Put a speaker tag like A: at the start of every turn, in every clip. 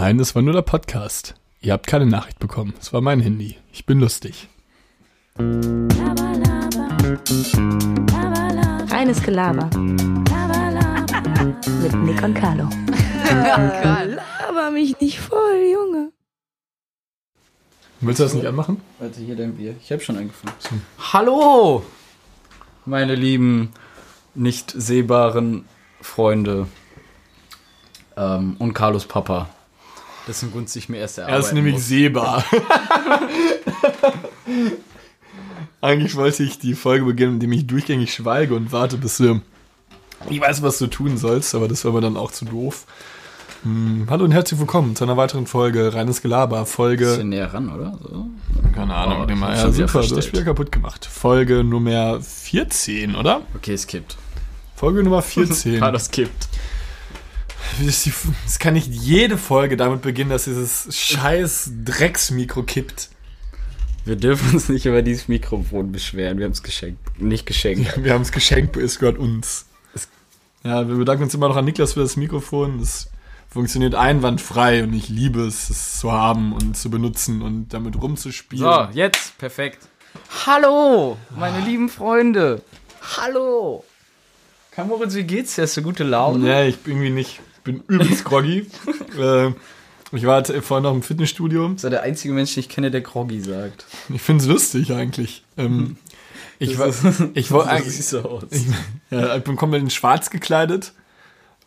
A: Nein, es war nur der Podcast. Ihr habt keine Nachricht bekommen. Es war mein Handy. Ich bin lustig.
B: Reines Gelaber. Mit Nick und Carlo.
C: Laber mich nicht voll, Junge.
A: Willst du das nicht anmachen?
D: Warte, hier dein Bier. Ich habe schon angefangen. Hallo, meine lieben, nicht sehbaren Freunde ähm, und Carlos Papa. Dessen Gunst ich mir erst erarbeiten
A: Er ist nämlich
D: muss.
A: sehbar. Eigentlich wollte ich die Folge beginnen, indem ich durchgängig schweige und warte, bis du. Ich weiß, was du tun sollst, aber das war mir dann auch zu doof. Hm, hallo und herzlich willkommen zu einer weiteren Folge Reines Gelaber. Folge.
D: Bisschen näher ran, oder? So.
A: Keine Ahnung,
D: Oh, ich
A: mal. Ja, super, du hast das. Spiel kaputt gemacht. Folge Nummer 14, oder?
D: Okay, es kippt.
A: Folge Nummer 14.
D: Carlos kippt.
A: Das kann nicht jede Folge damit beginnen, dass dieses scheiß Drecksmikro kippt.
D: Wir dürfen uns nicht über dieses Mikrofon beschweren. Wir haben es geschenkt. Nicht geschenkt.
A: Wir haben es geschenkt, es gehört uns. Ja, wir bedanken uns immer noch an Niklas für das Mikrofon. Das funktioniert einwandfrei und ich liebe es, es zu haben und zu benutzen und damit rumzuspielen.
D: So, jetzt, perfekt. Hallo, meine lieben Freunde. Hallo. Kamoritz, wie geht's dir? Hast du gute Laune?
A: Nee, ich bin irgendwie nicht. Ich bin übelst groggy. äh, ich war vorhin noch im Fitnessstudio.
D: Das ist der einzige Mensch, den ich kenne, der Groggy sagt.
A: Ich finde es lustig eigentlich. Ähm, ich war, ich war eigentlich.
D: so.
A: Ich, ja, ich bin komplett in schwarz gekleidet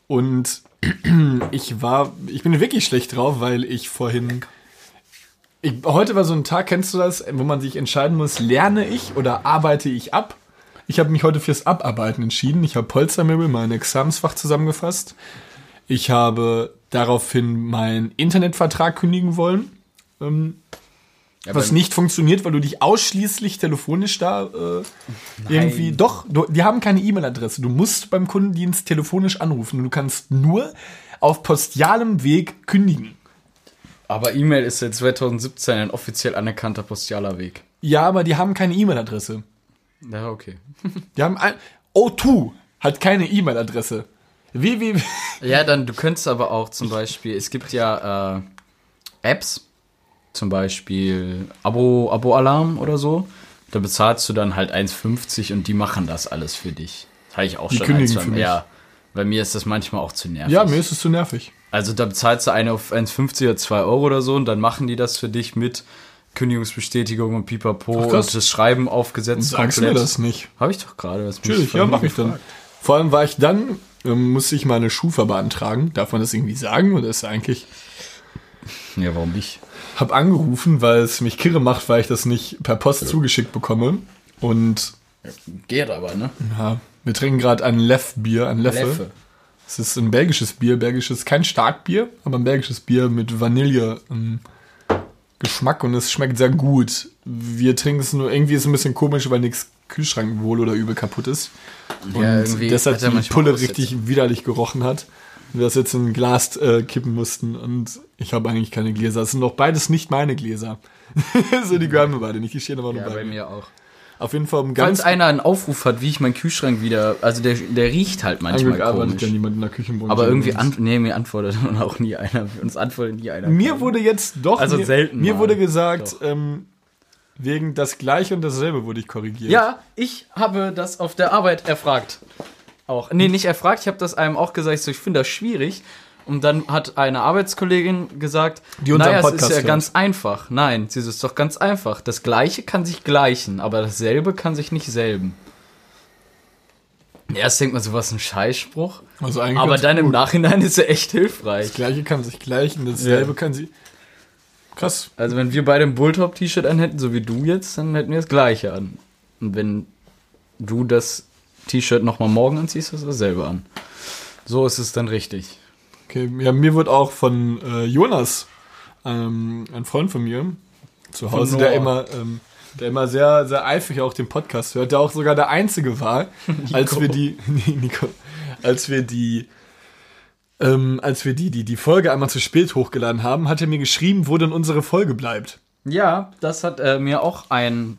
A: und ich war, ich bin wirklich schlecht drauf, weil ich vorhin, ich, heute war so ein Tag, kennst du das, wo man sich entscheiden muss, lerne ich oder arbeite ich ab? Ich habe mich heute fürs Abarbeiten entschieden. Ich habe Polstermöbel, mein Examensfach zusammengefasst. Ich habe daraufhin meinen Internetvertrag kündigen wollen. Ähm,
D: Ja,
A: was nicht funktioniert, weil du dich ausschließlich telefonisch da äh, irgendwie. Doch, du, die haben keine E-Mail-Adresse. Du musst beim Kundendienst telefonisch anrufen und du kannst nur auf postialem Weg kündigen.
D: Aber E-Mail ist seit 2017 ein offiziell anerkannter postialer Weg.
A: Ja, aber die haben keine E-Mail-Adresse.
D: Ja, okay.
A: Die haben ein. O2 hat keine E-Mail-Adresse. Wie, wie,
D: Ja, dann, du könntest aber auch zum Beispiel, es gibt ja äh, Apps, zum Beispiel Abo, Abo-Alarm oder so. Da bezahlst du dann halt 1,50 und die machen das alles für dich. Das habe ich auch
A: Die
D: schon
A: kündigen
D: ein,
A: für mich.
D: Ja, bei mir ist das manchmal auch zu nervig.
A: Ja, mir ist es zu nervig.
D: Also da bezahlst du eine auf 1,50 oder 2 Euro oder so und dann machen die das für dich mit Kündigungsbestätigung und Pipapo
A: Ach,
D: und das Schreiben aufgesetzt.
A: Sagst du mir das nicht?
D: Habe ich doch gerade.
A: Natürlich, ja, mache ich dann. Vor allem war ich dann, ähm, musste ich meine Schufa beantragen. Darf man das irgendwie sagen? Oder ist eigentlich.
D: Ja, warum nicht?
A: Hab angerufen, weil es mich kirre macht, weil ich das nicht per Post zugeschickt bekomme. Und
D: Geht aber, ne?
A: ja, wir trinken gerade ein Leff-Bier, ein Leffe.
D: Leffe.
A: Es ist ein belgisches Bier, belgisches, kein Starkbier, aber ein belgisches Bier mit Vanille ähm, Geschmack und es schmeckt sehr gut. Wir trinken es nur, irgendwie ist es ein bisschen komisch, weil nichts Kühlschrank wohl oder übel kaputt ist. Und
D: Ja,
A: deshalb die Pulle richtig widerlich gerochen hat. Und wir das jetzt in ein Glas äh, kippen mussten und ich habe eigentlich keine Gläser. Es sind doch beides nicht meine Gläser. so, die gehören mir beide nicht, die stehen aber nur
D: Ja,
A: bei
D: bei
A: mir.
D: mir auch.
A: Auf jeden Fall um
D: Falls
A: ganz
D: einer einen Aufruf hat, wie ich meinen Kühlschrank wieder, also der, der riecht halt manchmal
A: Glück arbeitet
D: komisch.
A: ja niemand in der Küchenbranche.
D: aber irgendwie, an, nee, mir antwortet auch nie einer. Uns antwortet nie einer.
A: Mir wurde jetzt doch.
D: Also
A: mir,
D: selten
A: Mir
D: mal.
A: wurde gesagt, ähm, wegen das Gleiche und dasselbe wurde ich korrigiert.
D: Ja, ich habe das auf der Arbeit erfragt. Auch. Nee, nicht erfragt, ich habe das einem auch gesagt, ich so, ich finde das schwierig. Und dann hat eine Arbeitskollegin gesagt,
A: Die
D: naja, es
A: Podcast
D: ist ja
A: hört.
D: ganz einfach. Nein, sie ist doch ganz einfach. Das Gleiche kann sich gleichen, aber dasselbe kann sich nicht selben. Erst denkt man so, was ein Scheißspruch.
A: Also
D: Aber dann im
A: gut.
D: Nachhinein ist er echt hilfreich.
A: Das Gleiche kann sich gleichen, dasselbe
D: Ja.
A: kann sie. Krass.
D: Also wenn wir beide ein Bulltop-T-Shirt anhätten, so wie du jetzt, dann hätten wir das gleiche an. Und wenn du das T-Shirt nochmal morgen anziehst, hast du dasselbe an. So ist es dann richtig.
A: Okay, ja, mir wird auch von äh, Jonas, ähm, ein Freund von mir, zu Hause, der immer, ähm, der immer sehr, sehr eifrig auch den Podcast hört, der auch sogar der Einzige war, als wir die, Nico, als wir die, ähm, als wir die, die, die Folge einmal zu spät hochgeladen haben, hat er mir geschrieben, wo denn unsere Folge bleibt.
D: Ja, das hat äh, mir auch ein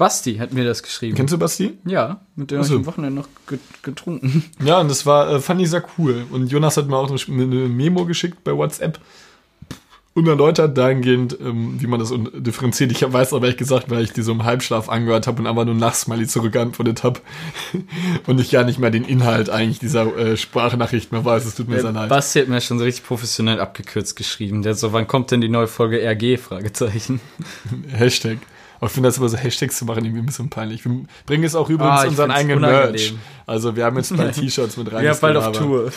D: Basti hat mir das geschrieben.
A: Kennst du Basti?
D: ja, mit dem
A: Ach
D: habe
A: so.
D: ich am Wochenende noch get getrunken.
A: Ja, und das war, äh, fand ich sehr cool. Und Jonas hat mir auch eine Memo geschickt bei WhatsApp. Unerläutert dahingehend, ähm, wie man das differenziert. Ich weiß aber ehrlich gesagt, weil ich die so im Halbschlaf angehört habe und einfach nur Nachsmiley zurückgeantwortet habe und ich gar nicht mehr den Inhalt eigentlich dieser äh, Sprachnachricht mehr weiß. Es tut mir sehr leid.
D: Basti hat mir schon so richtig professionell abgekürzt geschrieben. Der so, wann kommt denn die neue Folge RG? Fragezeichen.
A: Hashtag. Aber ich finde das aber so Hashtags zu machen irgendwie ein bisschen peinlich. Wir bringen jetzt auch übrigens
D: Ah,
A: unseren eigenen
D: unangenehm.
A: Merch. Also wir haben jetzt bald T-Shirts mit rein.
D: Ja, bald auf Tour.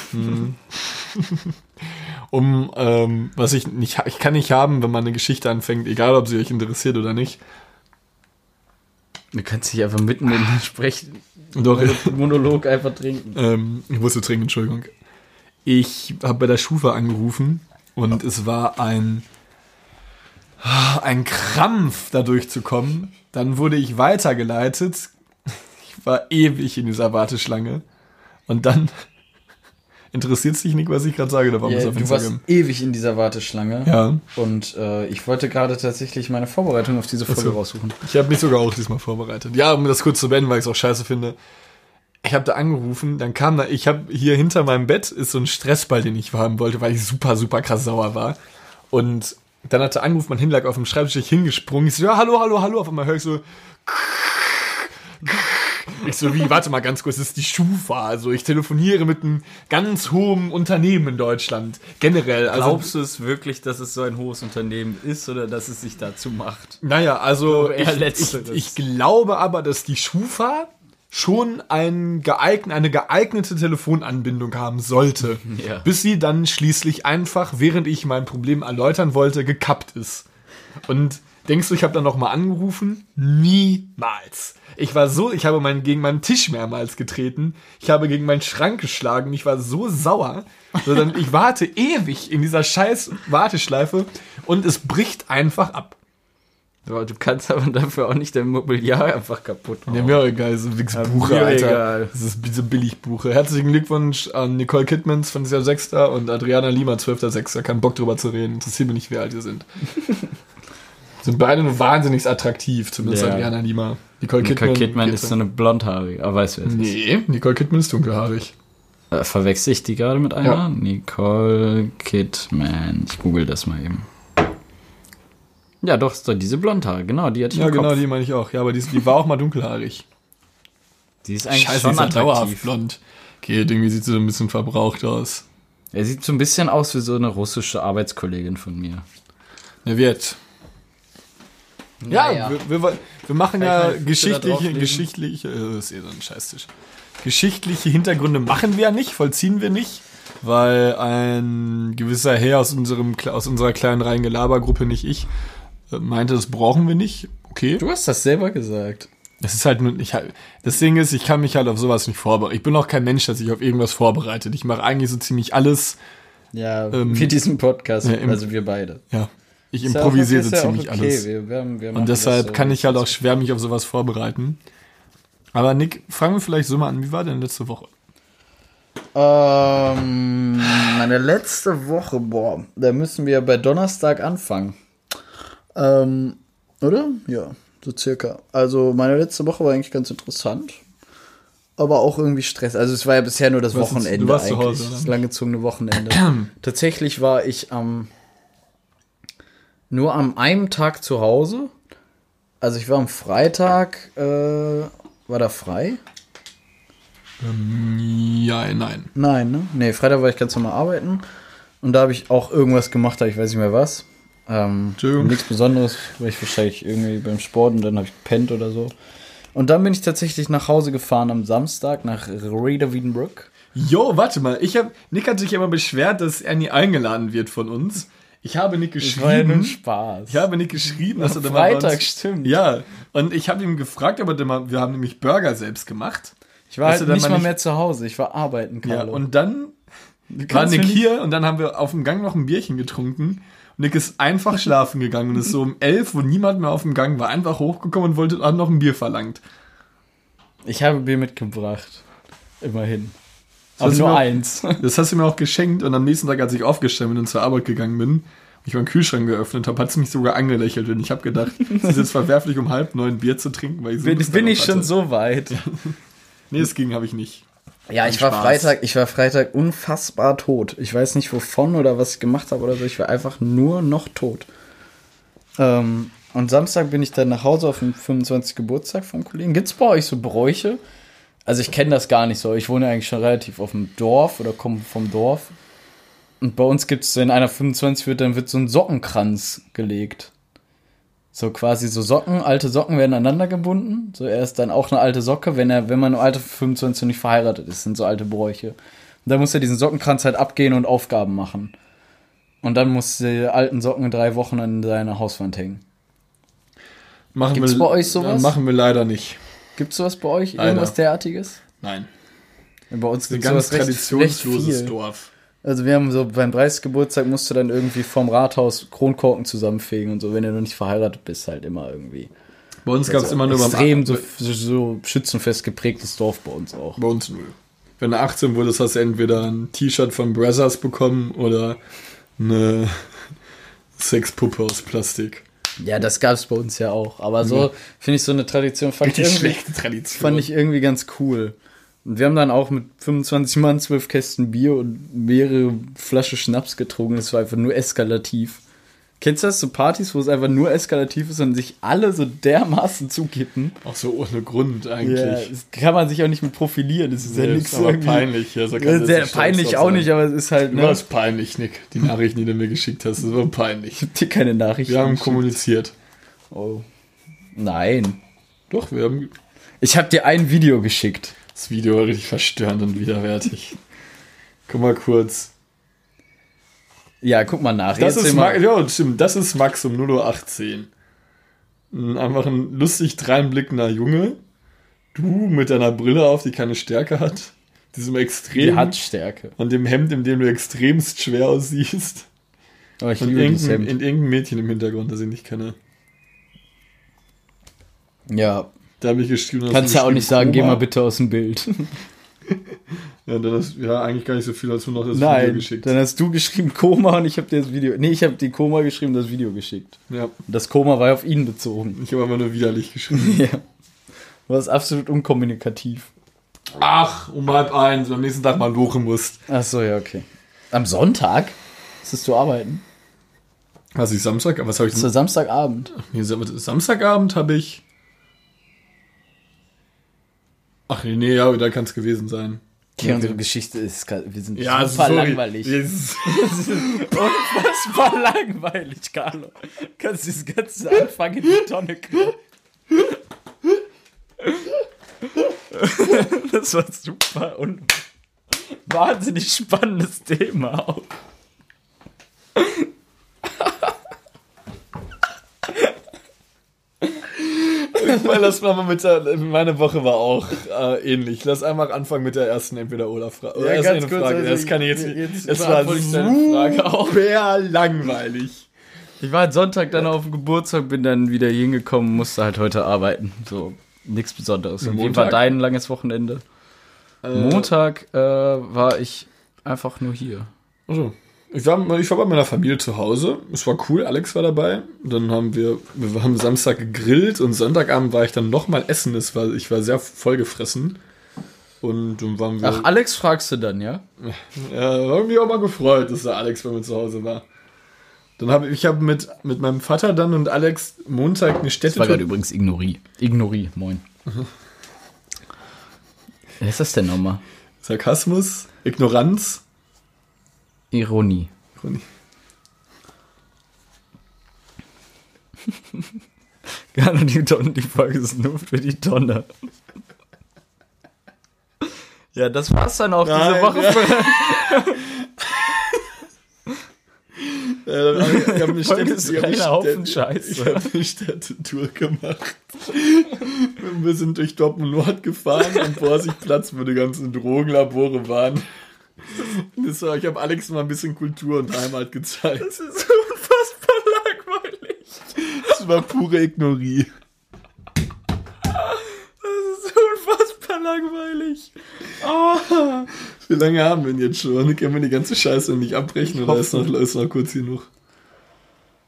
A: Um, ähm, was ich nicht, ich kann nicht haben, wenn man eine Geschichte anfängt, egal ob sie euch interessiert oder nicht.
D: Du kannst dich einfach mitten in den Sprech
A: Doch,
D: Monolog einfach trinken.
A: ähm, ich musste trinken, Entschuldigung. Ich habe bei der Schufa angerufen und es war ein, ein Krampf, da durchzukommen. Dann wurde ich weitergeleitet. Ich war ewig in dieser Warteschlange. Und dann interessiert sich nicht, was ich gerade sage, da war auf
D: du warst ewig in dieser Warteschlange.
A: Ja,
D: Und äh, ich wollte gerade tatsächlich meine Vorbereitung auf diese Folge
A: so.
D: raussuchen.
A: ich habe mich sogar auch diesmal vorbereitet. Ja, um das kurz zu beenden, weil ich es auch scheiße finde. Ich habe da angerufen, dann kam da, ich habe hier hinter meinem Bett ist so ein Stressball, den ich haben wollte, weil ich super, super krass sauer war. Und dann hat er angerufen, mein Handy lag auf dem Schreibtisch, hingesprungen. Ich so, ja, hallo, hallo, hallo. Auf einmal höre ich so. Ich so, wie, warte mal ganz kurz, das ist die Schufa. Also ich telefoniere mit einem ganz hohen Unternehmen in Deutschland. Generell. Also,
D: Glaubst du es wirklich, dass es so ein hohes Unternehmen ist oder dass es sich dazu macht?
A: Naja, also ich, ich,
D: Letzteres.
A: ich glaube aber, dass die Schufa schon ein geeign, eine geeignete Telefonanbindung haben sollte,
D: Ja.
A: bis sie dann schließlich einfach, während ich mein Problem erläutern wollte, gekappt ist. Und denkst du, ich habe dann noch mal angerufen? Niemals. Ich war so, ich habe mein, gegen meinen Tisch mehrmals getreten. Ich habe gegen meinen Schrank geschlagen. Ich war so sauer. Sondern ich warte ewig in dieser scheiß Warteschleife und es bricht einfach ab.
D: Ja, Du kannst aber dafür auch nicht dein Mobiliar einfach kaputt machen.
A: Ja, mir auch egal, so nix Buche,
D: mir
A: Alter.
D: egal.
A: Das ist diese Billigbuche. Herzlichen Glückwunsch an Nicole Kidmans von Jahr 6. und Adriana Lima 12.6. Kein Bock drüber zu reden. Interessiert mich nicht, wie alt ihr sind. sind beide nur wahnsinnig attraktiv, zumindest
D: Ja.
A: Adriana Lima. Nicole Kidman,
D: Nicole Kidman
A: geht
D: ist so eine blondhaarige, aber weißt du wer es ist?
A: Nee, Nicole Kidman ist dunkelhaarig.
D: Äh, verwechsel ich die gerade mit einer?
A: Ja.
D: Nicole Kidman. Ich google das mal eben. Ja, doch, ist doch diese Blondhaare, genau, die hatte ich
A: Ja, genau,
D: Kopf.
A: die meine ich auch. Ja, aber die, ist- die war auch mal dunkelhaarig.
D: Die ist eigentlich
A: Scheiße,
D: schon
A: ist ja dauerhaft
D: attraktiv.
A: blond. Okay, irgendwie sieht sie so ein bisschen verbraucht aus.
D: Er sieht so ein bisschen aus wie so eine russische Arbeitskollegin von mir.
A: Der wird. Ja,
D: Naja.
A: wir, wir, wir machen ja geschichtliche, geschichtliche, äh, ist eh so ein Scheißtisch. Geschichtliche Hintergründe machen wir ja nicht, vollziehen wir nicht, weil ein gewisser Herr aus unserem, aus unserer kleinen Reingelabergruppe, nicht ich, äh, meinte, das brauchen wir nicht. Okay.
D: Du hast das selber gesagt.
A: Das ist halt nur, ich halt, das Ding ist, ich kann mich halt auf sowas nicht vorbereiten. Ich bin auch kein Mensch, der sich auf irgendwas vorbereitet. Ich mache eigentlich so ziemlich alles,
D: Ja,
A: Ähm,
D: wie diesen Podcast,
A: ja, im-
D: also wir beide.
A: ja. Ich improvisiere so
D: ja
A: ziemlich
D: okay.
A: alles.
D: Wir, wir, wir
A: Und deshalb
D: so,
A: kann ich halt auch schwer mich auf sowas vorbereiten. Aber Nick, fangen wir vielleicht so mal an. Wie war denn letzte Woche?
D: Ähm, meine letzte Woche, boah, da müssen wir bei Donnerstag anfangen. Ähm, oder? Ja, so circa. Also meine letzte Woche war eigentlich ganz interessant. Aber auch irgendwie Stress. Also es war ja bisher nur das Wochenende
A: du warst zu
D: eigentlich.
A: Hause, oder?
D: das langgezogene Wochenende. Tatsächlich war ich am nur am einem Tag zu Hause. Also ich war am Freitag, äh, war da frei?
A: Ja, nein.
D: Nein, ne? Nee, Freitag war ich ganz normal arbeiten. Und da habe ich auch irgendwas gemacht, ich weiß nicht mehr was. Ähm, nichts Besonderes, weil ich wahrscheinlich irgendwie beim Sport und dann habe ich gepennt oder so. Und dann bin ich tatsächlich nach Hause gefahren am Samstag nach Reda Wiedenbrück.
A: Jo, warte mal. Ich hab, Nick hat sich immer beschwert, dass er nie eingeladen wird von uns. Ich habe Nick
D: Das war ja nur
A: geschrieben.
D: Spaß.
A: Ich habe Nick geschrieben, dass er da mal bei
D: Freitag,
A: uns-
D: stimmt.
A: Ja, und ich habe ihm gefragt, aber wir haben nämlich Burger selbst gemacht.
D: Ich war halt
A: dann
D: nicht
A: mal nicht-
D: mehr zu Hause, ich war arbeiten,
A: Ja,
D: Carlo.
A: und dann war Nick
D: nicht-
A: hier und dann haben wir auf dem Gang noch ein Bierchen getrunken. Und Nick ist einfach schlafen gegangen und ist so um elf, wo niemand mehr auf dem Gang war, einfach hochgekommen und wollte hat noch ein Bier verlangt.
D: ich habe Bier mitgebracht. Immerhin.
A: Das
D: Aber nur
A: mir auch-
D: eins.
A: Das hast du mir auch geschenkt und am nächsten Tag, als ich aufgestanden bin und zur Arbeit gegangen bin, und ich meinen Kühlschrank geöffnet habe, hat sie mich sogar angelächelt und ich habe gedacht, es ist jetzt verwerflich, um halb neun Bier zu trinken, weil ich so
D: Bin, bin ich schon so weit.
A: Nee, das ging habe ich nicht.
D: Ja, ich war
A: Spaß.
D: Freitag, ich war Freitag unfassbar tot. Ich weiß nicht wovon oder was ich gemacht habe oder so. Ich war einfach nur noch tot. Ähm, und Samstag bin ich dann nach Hause auf den 25. Geburtstag vom Kollegen. Gibt's bei euch so Bräuche? Also ich kenne das gar nicht so. Ich wohne eigentlich schon relativ auf dem Dorf oder komme vom Dorf. Und bei uns gibt's, wenn einer 25 wird, dann wird so ein Sockenkranz gelegt. So quasi so Socken, alte Socken werden aneinander gebunden. So er ist dann auch eine alte Socke, wenn er, wenn man im Alter von 25 nicht verheiratet ist, sind so alte Bräuche. Und dann muss er diesen Sockenkranz halt abgehen und Aufgaben machen. Und dann muss die alten Socken drei Wochen an seiner Hauswand hängen.
A: Machen
D: Gibt's
A: wir,
D: bei euch sowas?
A: Äh, Machen wir leider nicht.
D: Gibt's sowas bei euch?
A: Leider.
D: Irgendwas derartiges?
A: Nein.
D: Bei uns
A: Ein
D: gibt's
A: ganz
D: sowas recht-
A: traditionsloses. Dorf.
D: Also wir haben so beim 30. Geburtstag musst du dann irgendwie vom Rathaus Kronkorken zusammenfegen und so, wenn du noch nicht verheiratet bist, halt immer irgendwie.
A: Bei uns gab es immer nur beim
D: extrem so, so, so schützenfest geprägtes Dorf bei uns auch.
A: Bei uns null. Wenn du 18 wurdest, hast du entweder ein T-Shirt von Brothers bekommen oder eine Sexpuppe aus Plastik.
D: Ja, das gab's bei uns ja auch. Aber so finde ich so eine Tradition fand ich, irgendwie,
A: Tradition.
D: fand ich irgendwie ganz cool. Und wir haben dann auch mit 25 Mann zwölf Kästen Bier und mehrere Flasche Schnaps getrunken. Das war einfach nur eskalativ. Kennst du das, so Partys, wo es einfach nur eskalativ ist und sich alle so dermaßen zukippen?
A: auch so ohne Grund eigentlich.
D: Ja, das kann man sich auch nicht mit profilieren. Das ist ja
A: Nee,
D: nichts
A: ist aber
D: irgendwie.
A: peinlich. Ja, kann
D: Ja,
A: das
D: Sehr
A: nicht
D: peinlich auch
A: sein.
D: nicht, aber es ist halt,
A: Du
D: ne?
A: warst peinlich, Nick. Die Nachrichten, die du mir geschickt hast, das war peinlich.
D: Ich hab dir keine Nachrichten.
A: Wir haben
D: geschickt.
A: kommuniziert.
D: Oh. Nein.
A: Doch, wir haben
D: Ich habe dir ein Video geschickt.
A: das Video war richtig verstörend und widerwärtig. Guck mal kurz.
D: Ja, guck mal nach.
A: Das ist, Max, ja, stimmt, das ist Max um 0.18 Uhr. Ein- Einfach ein lustig dreinblickender Junge. Du mit deiner Brille auf, die keine Stärke hat. Diesem
D: Die
A: extrem.
D: hat Stärke.
A: und dem Hemd, in dem du extremst schwer aussiehst.
D: Aber ich
A: Und
D: liebe
A: irgendein,
D: Hemd.
A: in irgendein Mädchen im Hintergrund, das ich nicht kenne.
D: Ja,
A: Da habe ich geschrieben.
D: kannst
A: du
D: ja auch nicht sagen, geh
A: Koma.
D: mal bitte aus dem Bild.
A: Ja, dann ist, ja, eigentlich gar nicht so viel, als du noch das Video
D: Nein,
A: geschickt.
D: dann hast du geschrieben Koma und ich habe dir das Video. Nee, ich habe die Koma geschrieben, das Video geschickt.
A: Ja,
D: Das Koma war auf ihn bezogen.
A: ich habe aber nur widerlich geschrieben.
D: Ja. Du warst absolut unkommunikativ.
A: Ach, um halb eins, am nächsten Tag mal lochen musst.
D: Ach so, ja, okay. Am Sonntag? Musstest du arbeiten?
A: Was ich Samstag, was habe ich
D: Das ist
A: denn?
D: Samstagabend.
A: Nee, Samstagabend habe ich. Ach nee, nee, ja, da kann es gewesen sein.
D: Okay, unsere Geschichte ist, wir sind
A: Ja,
D: super
A: sorry.
D: langweilig.
A: Yes.
D: Unfassbar langweilig, Carlo. Du kannst das ganze Anfang in die Tonne kloppen. Das war super und wahnsinnig spannendes Thema auch.
A: Weil das war mal mit der, meine Woche war auch äh, ähnlich. Lass einmal anfangen mit der ersten Entweder-Oder-Frage.
D: Ja,
A: erst
D: ganz
A: eine
D: kurz,
A: Frage.
D: also
A: das kann ich jetzt
D: jetzt
A: nicht. Es war
D: Frage
A: super langweilig.
D: Ich war halt Sonntag dann auf dem Geburtstag, bin dann wieder hier hingekommen, musste halt heute arbeiten. So, nichts Besonderes. Und wie
A: Montag?
D: war dein langes Wochenende? Montag äh, war ich einfach nur hier.
A: Also, ich war, ich war bei meiner Familie zu Hause. Es war cool, Alex war dabei. Dann haben wir, wir haben Samstag gegrillt und Sonntagabend war ich dann nochmal essen. Es war, ich war sehr vollgefressen. Und dann waren wir.
D: Ach, Alex fragst du dann, ja?
A: Ja, war mich auch mal gefreut, dass der Alex bei mir zu Hause war. Dann habe ich habe mit, mit meinem Vater dann und Alex Montag eine
D: Das war gerade übrigens Ignorie. Ignorie, moin. Was ist das denn nochmal?
A: Sarkasmus, Ignoranz.
D: Ironie.
A: Ironie.
D: Gerne die Tonne, die Folge ist nur für die Tonne. Ja, das war's dann auch
A: Nein,
D: diese Woche.
A: ja. Hab ich habe eine,
D: Folge ist
A: ich hab
D: Haufen Scheiße.
A: ich hab eine Städtetour gemacht. Wir sind durch Dortmund Nord gefahren und Vorsichtplatz, wo die ganzen Drogenlabore waren. Das war, ich habe Alex mal ein bisschen Kultur und Heimat gezeigt.
D: das ist unfassbar langweilig.
A: Das war pure Ignorie.
D: Das ist unfassbar langweilig.
A: Wie lange haben wir denn jetzt schon? Können wir die ganze Scheiße nicht abbrechen oder ist noch, ist noch kurz genug?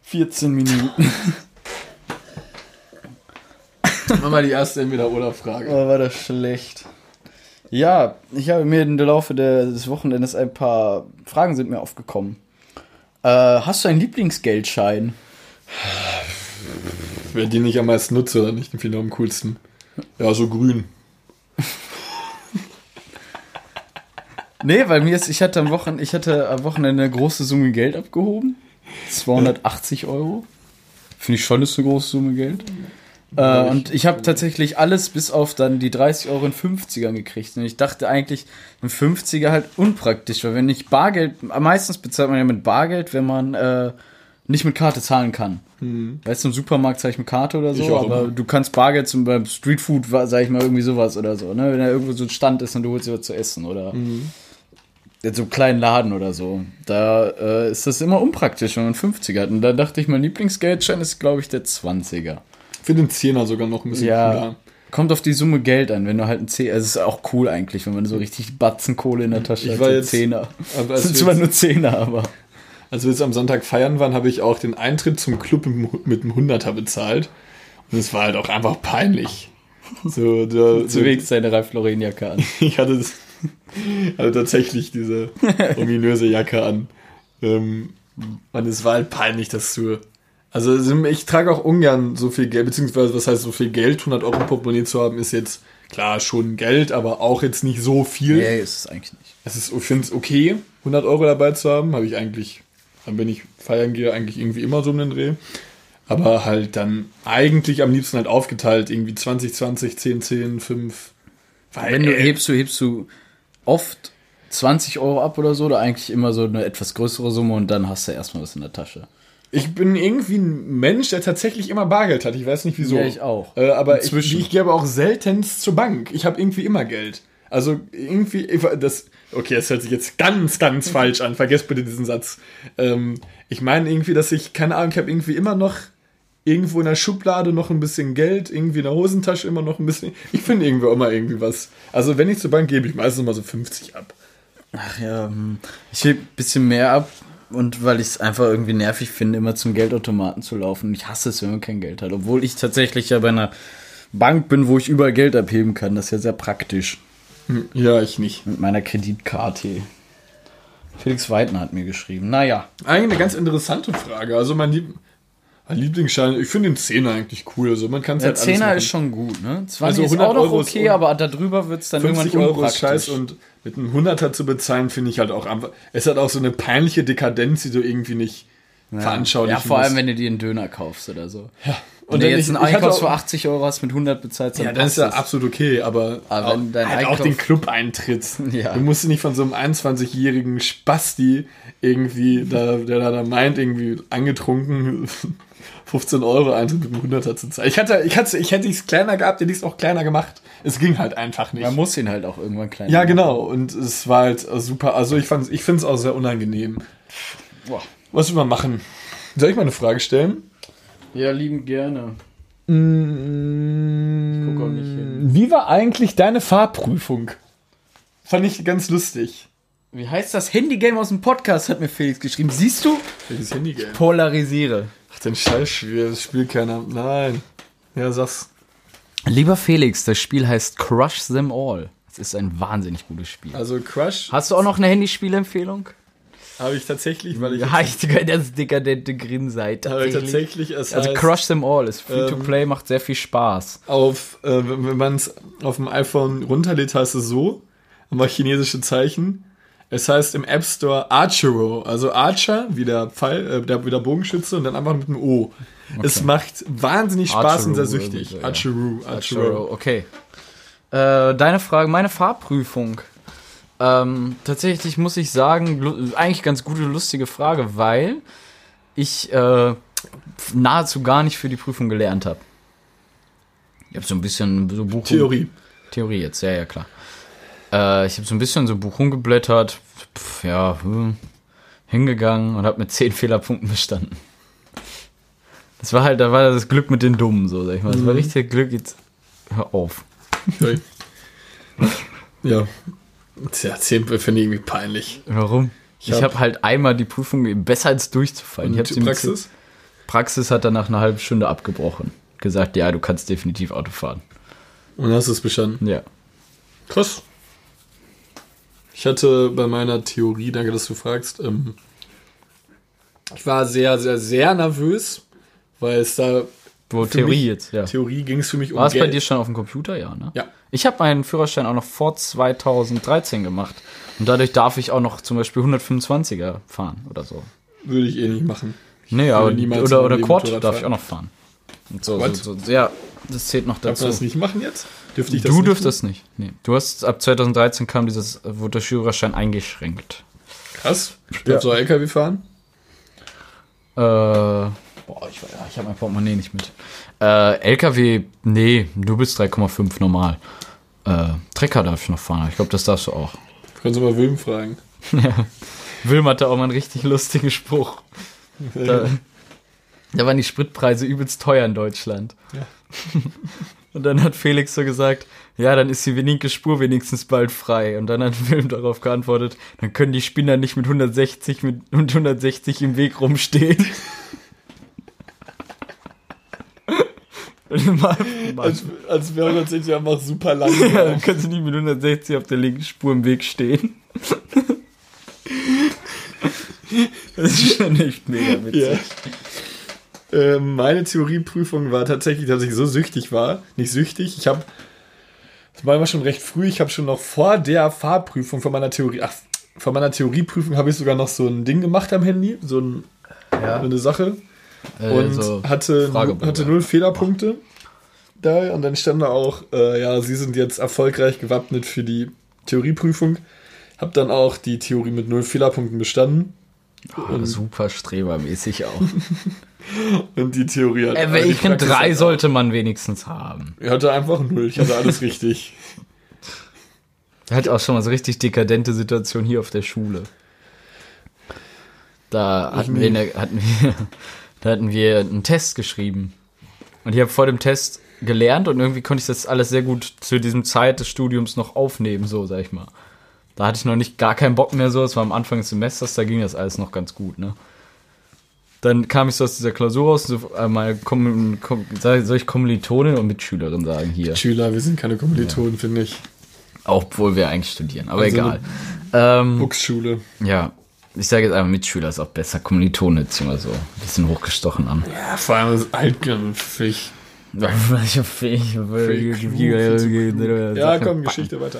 D: 14 Minuten.
A: Mach mal die erste Entweder-Oder-Frage.
D: Oh, war das schlecht. Ja, ich habe mir im Laufe des Wochenendes ein paar Fragen sind mir aufgekommen. Äh, hast du einen Lieblingsgeldschein?
A: Wer den ich am meisten nutze, oder nicht? Den finde ich am coolsten. Ja, so grün.
D: Nee, weil mir ist, ich hatte am Wochenende, ich hatte am Wochenende eine große Summe Geld abgehoben. 280 Euro. Finde ich schon, ist eine große Summe Geld. Äh, und ich habe tatsächlich alles bis auf dann die 30 Euro in 50ern gekriegt. Und ich dachte eigentlich, ein 50er halt unpraktisch, weil wenn ich Bargeld, meistens bezahlt man ja mit Bargeld, wenn man äh, nicht mit Karte zahlen kann. Weißt du, im Supermarkt zahle ich mit Karte oder so, aber
A: immer.
D: du kannst Bargeld zum beim Streetfood, sag ich mal, irgendwie sowas oder so, ne? Wenn da irgendwo so ein Stand ist und du holst dir was zu essen oder in so einem kleinen Laden oder so. Da äh, ist das immer unpraktisch, wenn man 50er hat. Und da dachte ich, mein Lieblingsgeldschein ist, glaube ich, der 20er.
A: Ich finde den Zehner sogar noch ein bisschen
D: Ja.
A: cooler.
D: Kommt auf die Summe Geld an, wenn du halt ein Zehner, also es ist auch cool eigentlich, wenn man so richtig Batzen Kohle in der Tasche
A: Ich
D: hat,
A: war
D: so
A: jetzt-
D: Zehner.
A: Aber
D: Das
A: als
D: sind zwar nur Zehner, aber.
A: Als wir jetzt am Sonntag feiern waren, habe ich auch den Eintritt zum Club mit, einem Hunderter bezahlt. Und es war halt auch einfach peinlich. So, da, so,
D: Zunächst seine Ralf Lauren Jacke an.
A: ich hatte, das- hatte tatsächlich diese ominöse Jacke an. Ähm, und es war halt peinlich, dass du. Also ich trage auch ungern so viel Geld, beziehungsweise was heißt so viel Geld, 100 Euro Portemonnaie zu haben, ist jetzt klar schon Geld, aber auch jetzt nicht so viel.
D: Nee, ist es eigentlich nicht.
A: Es ist, ich finde es okay, 100 Euro dabei zu haben. Habe ich eigentlich, dann wenn ich feiern gehe, eigentlich irgendwie immer so um den Dreh. Aber halt dann eigentlich am liebsten halt aufgeteilt, irgendwie 20, 20, 10, 10, 5. Weil,
D: Wenn du
A: ey,
D: hebst, du hebst du oft 20 Euro ab oder so, oder eigentlich immer so eine etwas größere Summe und dann hast du erstmal was in der Tasche.
A: Ich bin irgendwie ein Mensch, der tatsächlich immer Bargeld hat. Ich weiß nicht wieso.
D: Ja, ich auch.
A: Äh, aber ich,
D: Inzwischen.
A: ich gehe aber auch seltenst zur Bank. Ich habe irgendwie immer Geld. Also irgendwie, das, okay, das hört sich jetzt ganz, ganz falsch an. Vergesst bitte diesen Satz. Ähm, ich meine irgendwie, dass ich, keine Ahnung, ich habe irgendwie immer noch irgendwo in der Schublade noch ein bisschen Geld, irgendwie in der Hosentasche immer noch ein bisschen. Ich finde irgendwie immer irgendwie was. Also wenn ich zur Bank gebe, ich meistens mal so 50 ab.
D: Ach ja, hm. ich heb ein bisschen mehr ab und weil ich es einfach irgendwie nervig finde, immer zum Geldautomaten zu laufen. Ich hasse es, wenn man kein Geld hat. Obwohl ich tatsächlich ja bei einer Bank bin, wo ich überall Geld abheben kann. Das ist ja sehr praktisch.
A: Ja, ich nicht.
D: Mit meiner Kreditkarte. Felix Weidner hat mir geschrieben. Naja.
A: Eigentlich eine ganz interessante Frage. Also mein, Lieb mein Lieblingsschein, ich finde den Zehner eigentlich cool. Also man kann
D: Der
A: halt
D: Zehner ist schon gut, ne? 20
A: Also
D: ist
A: 100
D: auch noch
A: Euro ist
D: okay, aber darüber wird es dann
A: 50
D: irgendwann
A: Euro ist scheiß und mit einem Hunderter zu bezahlen, finde ich halt auch einfach. Es hat auch so eine peinliche Dekadenz, die du irgendwie nicht veranschaulichen
D: Ja, vor allem,
A: musst.
D: wenn du dir einen Döner kaufst oder so. Ja.
A: Und
D: Und du
A: dann
D: jetzt einen Einkauf
A: auch-
D: für 80 Euro hast mit 100 bezahlt,
A: Ja, dann ist ja absolut okay, aber,
D: Aber wenn
A: auch, halt auch
D: Einkauf-
A: den Club-Eintritt.
D: Ja.
A: Du musst nicht von so einem 21-jährigen Spasti irgendwie, da, der da, da meint, irgendwie angetrunken 15 Euro Eintritt mit einem 100er zu zahlen. Ich, hatte, ich, hatte, ich hätte es kleiner gehabt, hätte ich es auch kleiner gemacht. Es ging halt einfach nicht.
D: Man muss ihn halt auch irgendwann klein
A: Ja, genau. Und es war halt super. Also ich, ich finde es auch sehr unangenehm.
D: Boah.
A: Was will man machen? Soll ich mal eine Frage stellen?
D: Ja, lieben gerne.
A: Ich
D: guck auch nicht hin.
A: Wie war eigentlich deine Fahrprüfung? Fand ich ganz lustig.
D: Wie heißt das Handygame aus dem Podcast, hat mir Felix geschrieben. Siehst du?
A: Welches Handygame?
D: Polarisiere.
A: Ach, den Scheißspiel. Das spielt keiner. Nein. Ja, sag's.
D: Lieber Felix, das Spiel heißt Crush Them All. Es ist ein wahnsinnig gutes Spiel.
A: Also Crush
D: Hast du auch noch eine Handyspielempfehlung?
A: habe ich tatsächlich, weil ich
D: Ja, ich das dekadente Grinseite.
A: habe tatsächlich es
D: Also
A: heißt,
D: Crush Them All ist free to
A: ähm,
D: play, macht sehr viel Spaß.
A: auf, äh, wenn man es auf dem iPhone runterlädt, heißt es so, aber chinesische Zeichen. Es heißt im App Store Archero, also Archer, wie der Pfeil, äh, der, wie der Bogenschütze und dann einfach mit einem O. Es macht wahnsinnig Spaß und sehr
D: Archeru
A: süchtig.
D: so, ja.
A: Archeru, Archeru.
D: Archero, okay. Äh, deine Frage, meine Fahrprüfung. Ähm, tatsächlich muss ich sagen, eigentlich ganz gute, lustige Frage, weil ich äh, nahezu gar nicht für die Prüfung gelernt habe. Ich habe so ein bisschen so Buch
A: Theorie.
D: Theorie jetzt, ja, ja, klar. Äh, ich habe so ein bisschen so Buch rumgeblättert, pf, ja, hm, hingegangen und habe mit 10 Fehlerpunkten bestanden. Das war halt, da war das Glück mit den Dummen, so, sag ich mal. Das war
A: Mhm.
D: richtig Glück, jetzt hör auf.
A: Okay. ja. Tja, 10 finde ich irgendwie peinlich.
D: Warum? Ich
A: hab-
D: habe halt einmal die Prüfung besser als durchzufallen. ich hab
A: Und
D: sie
A: die Praxis?
D: zehn- Praxis hat dann nach einer halben Stunde abgebrochen. Gesagt, ja, du kannst definitiv Auto fahren.
A: Und hast du es bestanden.
D: Ja.
A: Krass. Ich hatte bei meiner Theorie, danke, dass du fragst, ähm, ich war sehr, sehr, sehr nervös, weil es da
D: Wo Theorie
A: mich,
D: jetzt, ja.
A: Theorie ging es für mich um
D: War es bei dir schon auf dem Computer? Ja, ne?
A: Ja.
D: Ich habe meinen Führerschein auch noch vor 2013 gemacht. Und dadurch darf ich auch noch zum Beispiel 125er fahren oder so.
A: Würde ich eh nicht machen.
D: Nee, aber oder, oder Quad darf ich auch noch fahren. Und so, so, so, ja, das zählt noch
A: Darf
D: dazu.
A: man das nicht machen jetzt? Dürfte ich das
D: du
A: nicht
D: dürftest nicht. Nee. Du hast ab 2013 kam dieses, wurde der Führerschein eingeschränkt.
A: Krass. Darfst du auch LKW fahren?
D: Äh, boah, ich, ja, ich habe mein Portemonnaie nicht mit. Äh, LKW, nee, du bist 3,5 normal. Äh, Trecker darf ich noch fahren, ich glaube, das darfst du auch.
A: Kannst du mal Wilm fragen.
D: Wilm hatte auch mal einen richtig lustigen Spruch. Da, da waren die Spritpreise übelst teuer in Deutschland.
A: Ja.
D: Und dann hat Felix so gesagt, ja, dann ist die linke Spur wenigstens bald frei. Und dann hat Wilm darauf geantwortet, dann können die Spinner nicht mit 160, mit, mit 160 im Weg rumstehen.
A: Als, als wäre 160 einfach super lang.
D: ja, dann können sie nicht mit 160 auf der linken Spur im Weg stehen. Das ist schon echt mega witzig.
A: Ja. Ähm, meine Theorieprüfung war tatsächlich, dass ich so süchtig war. Nicht süchtig, ich habe, das war immer schon recht früh, ich habe schon noch vor der Fahrprüfung von meiner Theorie, ach, von meiner Theorieprüfung habe ich sogar noch so ein Ding gemacht am Handy, so, ein, so eine Sache.
D: Äh,
A: Und
D: so
A: hatte, hatte null Fehlerpunkte da. Und dann stand da auch, äh, ja, sie sind jetzt erfolgreich gewappnet für die Theorieprüfung. Hab dann auch die Theorie mit null Fehlerpunkten bestanden.
D: Oh, super strebermäßig auch.
A: Und die Theorie hat.
D: Äh,
A: Praxis
D: drei
A: hat
D: sollte man wenigstens haben.
A: Ich hatte einfach null. Ich hatte alles richtig.
D: Er hat auch schon mal so richtig dekadente Situation hier auf der Schule. Da hatten wir, eine, hatten wir, da hatten wir einen Test geschrieben. Und ich habe vor dem Test gelernt und irgendwie konnte ich das alles sehr gut zu diesem Zeit des Studiums noch aufnehmen, so sag ich mal. Da hatte ich noch nicht gar keinen Bock mehr so, es war am Anfang des Semesters, da ging das alles noch ganz gut, ne? Dann kam ich so aus dieser Klausur raus, so einmal Komm, Komm, soll ich Kommilitonin und Mitschülerin sagen hier?
A: Schüler, wir sind keine Kommilitonen, finde ich.
D: Obwohl wir eigentlich studieren, aber
A: Also
D: egal. Ähm,
A: Buchsschule.
D: ja, ich sage jetzt einfach Mitschüler ist auch besser. Kommilitone sich immer so ein bisschen hochgestochen an.
A: Ja, vor allem ist altgriffig. Ja, komm, Geschichte weiter.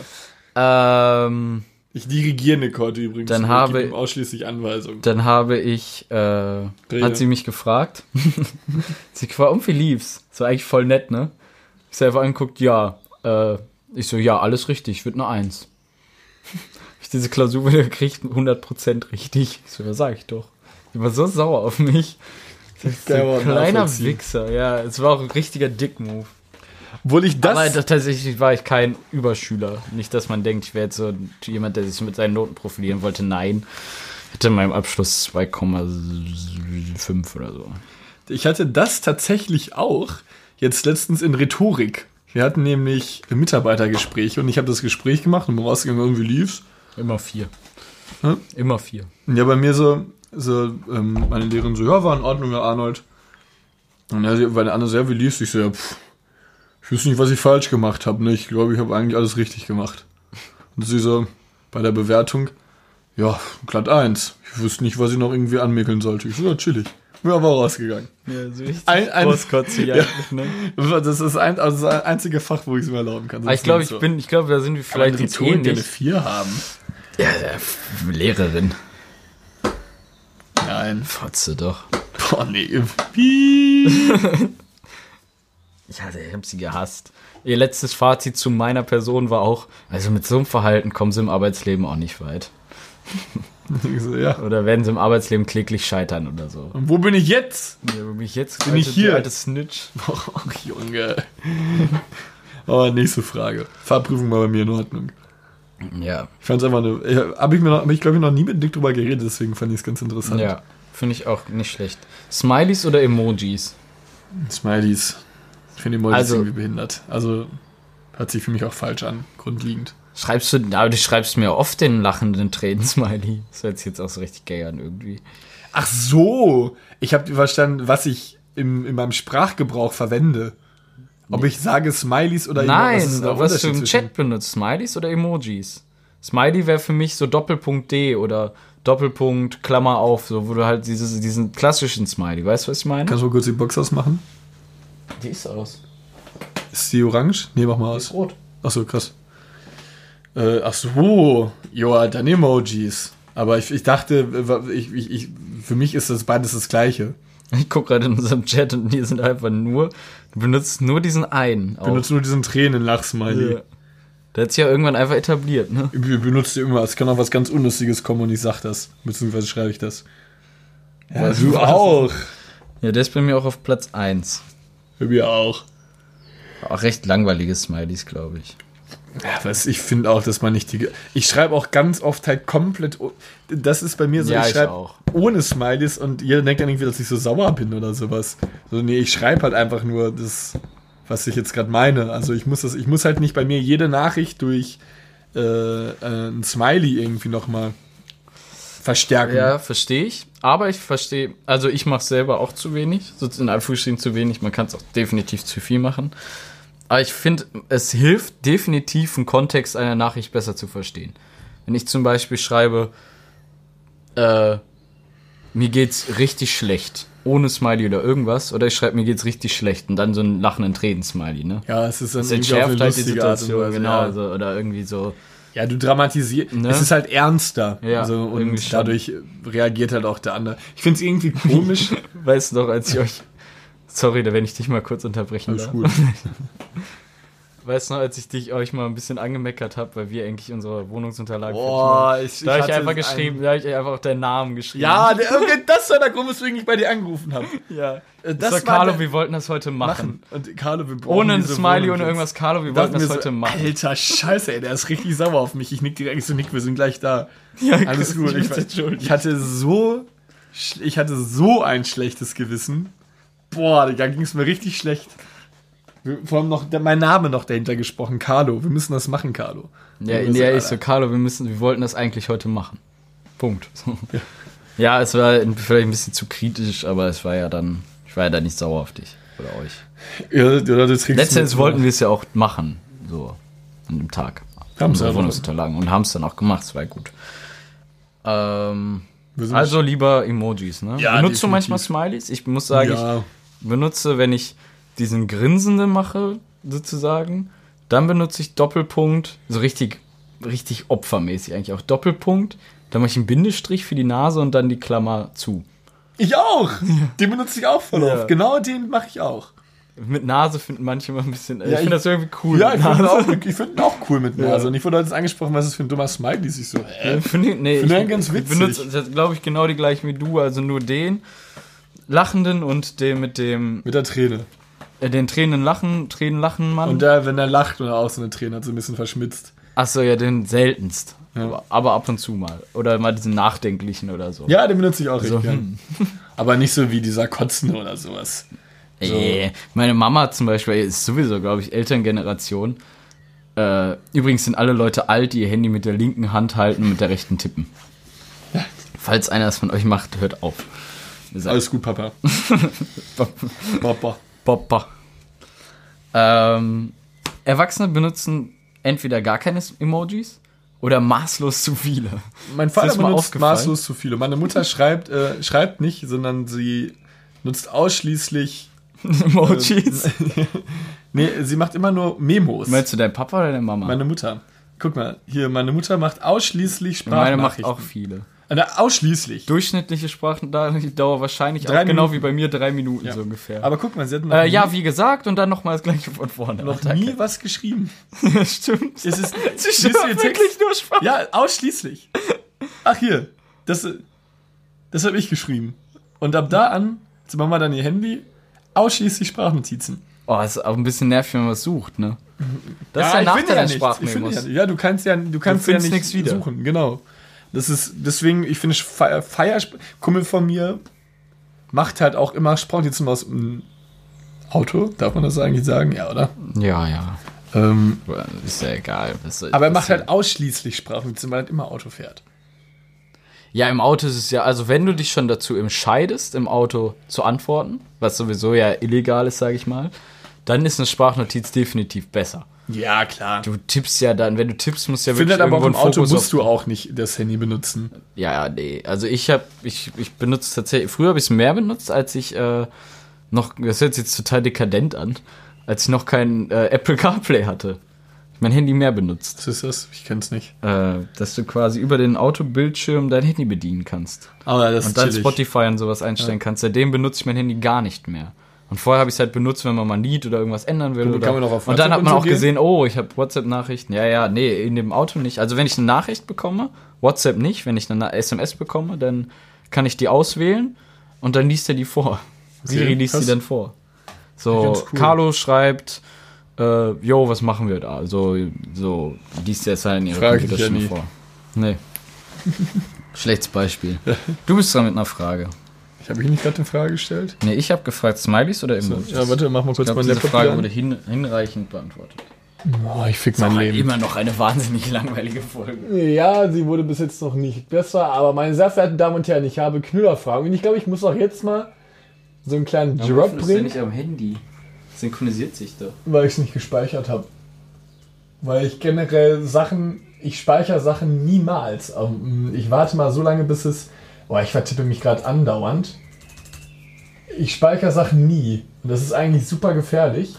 D: Ähm,
A: Ich dirigiere eine Korte übrigens.
D: Dann
A: Ich
D: habe-
A: ihm ausschließlich Anweisungen.
D: dann habe ich, äh, hat sie mich gefragt. sie war um wie lief's? Das war eigentlich voll nett, ne? Ich selber anguckt, ja. Äh, ich so, ja, alles richtig, wird eine Eins. ich diese Klausur wieder gekriegt, 100% richtig. Ich so, ja, sag ich doch. Die war so sauer auf mich. Das ist ein kleiner. Wichser, ja. Es war auch ein richtiger Dick-Move.
A: Obwohl ich das.
D: Aber da- tatsächlich war ich kein Überschüler. Nicht, dass man denkt, ich wäre jetzt so jemand, der sich mit seinen Noten profilieren wollte. Nein. Hätte in meinem Abschluss 2,5 oder so.
A: Ich hatte das tatsächlich auch jetzt letztens in Rhetorik. Wir hatten nämlich Mitarbeitergespräche und ich habe das Gespräch gemacht und bin rausgegangen, irgendwie lief's.
D: Immer vier.
A: Hm?
D: Immer vier.
A: Und ja, bei mir so, so ähm, meine Lehrerin so, ja, war in Ordnung, Herr Arnold. Und ja, weil der andere so, ja, wie lief's? Ich so, ja, pff, ich wüsste nicht, was ich falsch gemacht habe. Ne? Ich glaube, ich habe eigentlich alles richtig gemacht. Und sie so, bei der Bewertung, ja, glatt eins. Ich wüsste nicht, was ich noch irgendwie anmäkeln sollte. Ich so, ja, chillig. Ja, war rausgegangen.
D: Ja, so richtig
A: Ein- ein-
D: großkotzig
A: Ja.
D: ne?
A: Das ist ein, also das einzige Fach, wo ich es mir erlauben kann.
D: Aber ich glaube, ich
A: so.
D: bin, ich glaube, da sind wir vielleicht uns
A: Rhetorik eine
D: ähnlich.
A: 4 haben.
D: Ja, Lehrerin.
A: Nein.
D: Fotze doch.
A: Boah, nee. Wie?
D: Ja, ich hab sie gehasst. Ihr letztes Fazit zu meiner Person war auch, also mit so einem Verhalten kommen sie im Arbeitsleben auch nicht weit.
A: Ich so, ja.
D: Oder werden sie im Arbeitsleben kläglich scheitern oder so.
A: Und wo bin ich jetzt?
D: Ja, wo bin ich jetzt?
A: Bin ich hier?
D: Altes Snitch.
A: Och, Junge. Aber nächste Frage. Fahrprüfung war bei mir in Ordnung.
D: Ja.
A: Ich fand es einfach eine. Habe ich mir noch, hab ich glaube ich noch nie mit Nick drüber geredet, deswegen fand ich es ganz interessant.
D: Ja. Finde ich auch nicht schlecht. Smileys oder Emojis?
A: Smileys. Ich finde Emojis
D: Also-
A: irgendwie behindert. Also hört sich für mich auch falsch an, grundlegend.
D: Schreibst du, aber du schreibst mir oft den lachenden Tränen-Smiley. Das hört sich jetzt auch so richtig gay an irgendwie.
A: Ach so. Ich habe verstanden, was ich im, in meinem Sprachgebrauch verwende. Ob ich sage Smileys oder
D: Nein,
A: was
D: du im Chat benutzt, Smileys oder Emojis? Smiley wäre für mich so Doppelpunkt D oder Doppelpunkt Klammer auf, so wo du halt dieses, diesen klassischen Smiley, weißt du, was ich meine?
A: Kannst du mal kurz die Box ausmachen?
D: Die ist aus.
A: Ist die orange? Nee, mach mal aus.
D: Rot.
A: Ach so, krass. Äh, ach so, ja, dann Emojis. Aber ich, ich dachte, ich, ich, ich, für mich ist das beides das Gleiche.
D: Ich guck gerade in unserem Chat und die sind einfach nur, du benutzt nur diesen einen.
A: Ich benutze nur diesen Tränenlach-Smiley.
D: Ja. Der hat sich ja irgendwann einfach etabliert, ne?
A: Ich benutze immer, es kann auch was ganz Unlustiges kommen und ich sag das. Beziehungsweise schreibe ich das. Ja, du auch.
D: Ja, der ist bei mir auch auf Platz 1.
A: Bei mir auch.
D: Auch recht langweilige Smileys, glaube ich.
A: Ja, was ich finde auch, dass man nicht die. Ich schreibe auch ganz oft halt komplett. Das ist bei mir so,
D: Ja,
A: ich schreibe
D: auch.
A: ohne Smileys und jeder denkt dann irgendwie, dass ich so sauer bin oder sowas. So, nee, ich schreibe halt einfach nur das, was ich jetzt gerade meine. Also ich muss das, ich muss halt nicht bei mir jede Nachricht durch äh, äh, ein Smiley irgendwie nochmal verstärken.
D: Ja, verstehe ich. Aber ich verstehe, also ich mache selber auch zu wenig, so in Anführungsstrichen zu wenig. Man kann es auch definitiv zu viel machen. Aber ich finde, es hilft definitiv, einen Kontext einer Nachricht besser zu verstehen. Wenn ich zum Beispiel schreibe, äh, mir geht's richtig schlecht, ohne Smiley oder irgendwas, oder ich schreibe, mir geht's richtig schlecht und dann so einen lachenden Tränen-Smiley, ne?
A: Ja, es ist dann
D: Das entschärft halt die Situation,
A: Weise,
D: genau,
A: Ja.
D: so, oder irgendwie so.
A: Ja, du dramatisierst.
D: Ne?
A: Es ist halt ernster.
D: Ja,
A: also, und dadurch reagiert halt auch der andere. Ich finde es irgendwie komisch.
D: Weißt du noch, als ich euch. Sorry, da wenn ich dich mal kurz unterbrechen
A: Alles
D: darf.
A: gut.
D: Weißt du noch, als ich dich euch mal ein bisschen angemeckert habe, weil wir eigentlich unsere Wohnungsunterlagen
A: Boah, ich-
D: machen? Da habe
A: ich
D: ich einfach
A: ein-
D: geschrieben, da habe ich einfach auch deinen Namen geschrieben.
A: Ja, der, okay, das war der Grund, weswegen ich bei dir angerufen habe.
D: ja.
A: Äh,
D: Das,
A: das
D: war Carlo,
A: der-
D: wir wollten das heute machen.
A: Machen. Und Carlo, wir brauchen
D: Ohne ein Smiley, ohne irgendwas, Carlo, wir wollten das
A: mir so,
D: heute machen.
A: Alter, scheiße, ey, der ist richtig sauer auf mich. Ich nick direkt so, Nick, wir sind gleich da.
D: Ja,
A: Alles gut. Ich, ich hatte so, ich hatte so ein schlechtes Gewissen. Boah, da ging es mir richtig schlecht. Vor allem noch der, mein Name noch dahinter gesprochen, Carlo. Wir müssen das machen, Carlo.
D: Ja, in der ich so, Carlo, wir müssen, wir wollten das eigentlich heute machen. Punkt. So. Ja. es war vielleicht ein bisschen zu kritisch, aber es war ja dann, ich war ja dann nicht sauer auf dich oder euch.
A: Ja, oder du
D: Letztendlich wollten wir es ja auch machen, so an dem Tag.
A: Haben's
D: Unsere
A: ja
D: Wohnungsunterlagen und haben es dann auch gemacht, es war gut. Ähm, also lieber Emojis, ne?
A: Ja,
D: Benutzt du
A: definitiv.
D: manchmal Smileys? Ich muss sagen,
A: ja,
D: ich benutze, wenn ich diesen Grinsende mache, sozusagen, dann benutze ich Doppelpunkt, so richtig, richtig opfermäßig eigentlich auch Doppelpunkt. Dann mache ich einen Bindestrich für die Nase und dann die Klammer zu.
A: ich auch. Den benutze ich auch voll
D: Ja.
A: oft. Genau den mache ich auch.
D: Mit Nase finden manche immer ein bisschen. ich
A: Ja,
D: finde
A: ich-
D: das irgendwie cool.
A: Ja, ich finde auch, ich find auch cool mit Nase.
D: Ja.
A: Und ich wurde heute angesprochen, was ist für ein dummer Smiley. Ich so?
D: Äh, Finde ich, nee,
A: Finde
D: ich,
A: ich ganz
D: ich
A: witzig.
D: benutze, glaube ich, genau die gleichen wie du. Also nur den lachenden und den mit dem
A: Mit der Träne.
D: Äh, den tränenden Lachen, Tränen lachen Mann.
A: Und da, wenn er lacht und auch so eine Träne hat, so ein bisschen verschmitzt.
D: Achso, ja, den seltenst.
A: Ja.
D: Aber, aber ab und zu mal. Oder mal diesen nachdenklichen oder so.
A: Ja, den benutze ich auch
D: So,
A: richtig gern. Aber nicht so wie dieser Kotzende oder sowas.
D: Ey, meine Mama zum Beispiel ist sowieso, glaube ich, Elterngeneration. Äh, übrigens sind alle Leute alt, die ihr Handy mit der linken Hand halten und mit der rechten tippen. Falls einer es von euch macht, hört auf.
A: Alles gut, Papa. Papa.
D: Poppa. Ähm, Erwachsene benutzen entweder gar keine Emojis oder maßlos zu viele.
A: Mein Vater benutzt maßlos zu viele. Meine Mutter schreibt, äh, schreibt nicht, sondern sie nutzt ausschließlich.
D: Emojis.
A: Nee, sie macht immer nur Memos.
D: Meinst du dein Papa oder deine Mama?
A: Meine Mutter. Guck mal, hier, meine Mutter macht ausschließlich
D: Meine macht
A: Sprachnachrichten.
D: auch viele.
A: Äh, ausschließlich.
D: Durchschnittliche Sprachdauer wahrscheinlich
A: Drei
D: auch genau wie bei mir drei Minuten
A: Ja.
D: so ungefähr.
A: Aber guck mal, sie hat noch,
D: äh, ja, wie gesagt, und dann nochmal das gleiche von vorne.
A: noch
D: Danke.
A: nie was geschrieben.
D: Stimmt.
A: Es ist,
D: Sie
A: Text?
D: wirklich nur Spaß.
A: Ja, ausschließlich. Ach hier, das, das habe ich geschrieben. Und ab da an, jetzt machen wir dann ihr Handy, ausschließlich Sprachnotizen.
D: Oh, ist auch ein bisschen nervig, wenn man was sucht, ne? Das ist
A: Ja,
D: der
A: ich
D: Nachteil
A: ja finde
D: Sprachmemos.
A: ja, ja, du kannst ja, du kannst ja
D: findest
A: nicht
D: nichts wieder.
A: suchen, genau. Das ist deswegen, ich finde Feier, Feier Kumpel von mir macht halt auch immer Sprachnotizen aus dem Auto, darf man das eigentlich sagen, ja, oder?
D: Ja, ja.
A: Ähm,
D: Ist ja egal. Was soll-
A: aber er macht halt ausschließlich Sprachnotizen, weil er halt immer Auto fährt.
D: Ja, im Auto ist es ja, also wenn du dich schon dazu entscheidest, im Auto zu antworten, was sowieso ja illegal ist, sage ich mal, dann ist eine Sprachnotiz definitiv besser.
A: Ja, klar.
D: Du tippst ja dann, wenn du tippst, musst du ja
A: Ich finde
D: wirklich
A: halt aber auch im
D: einen
A: Auto
D: Fokus
A: musst du auch nicht das Handy benutzen.
D: Ja, ja, nee. Also ich habe, ich, ich benutze tatsächlich, früher habe ich es mehr benutzt, als ich äh, noch, das hört sich jetzt total dekadent an, als ich noch kein äh, Apple CarPlay hatte. Ich mein Handy mehr benutzt.
A: Was ist das? Ich kenn's nicht.
D: Äh, dass du quasi über den Autobildschirm dein Handy bedienen kannst.
A: Aber das
D: Und dann Spotify und sowas einstellen kannst. Seitdem benutze ich mein Handy gar nicht mehr. Und vorher habe ich es halt benutzt, wenn man mal ein Lied oder irgendwas ändern will.
A: Und
D: Oder,
A: kann man auch auf
D: und dann hat man auch
A: gehen?
D: gesehen, oh, ich habe WhatsApp-Nachrichten. Ja, ja, nee, in dem Auto nicht. Also wenn ich eine Nachricht bekomme, WhatsApp nicht, wenn ich eine SMS bekomme, dann kann ich die auswählen und dann liest er die vor. Siri liest die dann vor. So,
A: cool.
D: Carlo schreibt, äh, yo, was machen wir da? So, so liest er es halt in ihrer
A: Frag ich ja
D: vor. Nee. Schlechtes Beispiel. Du bist dran mit einer Frage.
A: Ich habe ich nicht gerade eine Frage gestellt?
D: Nee, ich habe gefragt, Smileys oder Emojis?
A: Ja, warte, mach mal
D: ich
A: kurz meinen
D: diese
A: Laptop
D: Frage wurde hin, hinreichend beantwortet.
A: Boah, ich fick mein Leben.
D: Immer noch eine wahnsinnig langweilige Folge.
A: Ja, sie wurde bis jetzt noch nicht besser, aber meine sehr verehrten Damen und Herren, ich habe Knüllerfragen und ich glaube, ich muss auch jetzt mal so einen kleinen Drop bringen,
D: am Handy? Synchronisiert sich doch.
A: weil ich es nicht gespeichert habe. Weil ich generell Sachen, ich speichere Sachen niemals. Ähm, Ich warte mal so lange, bis es. Boah, ich vertippe mich gerade andauernd. Ich speichere Sachen nie. Und das ist eigentlich super gefährlich.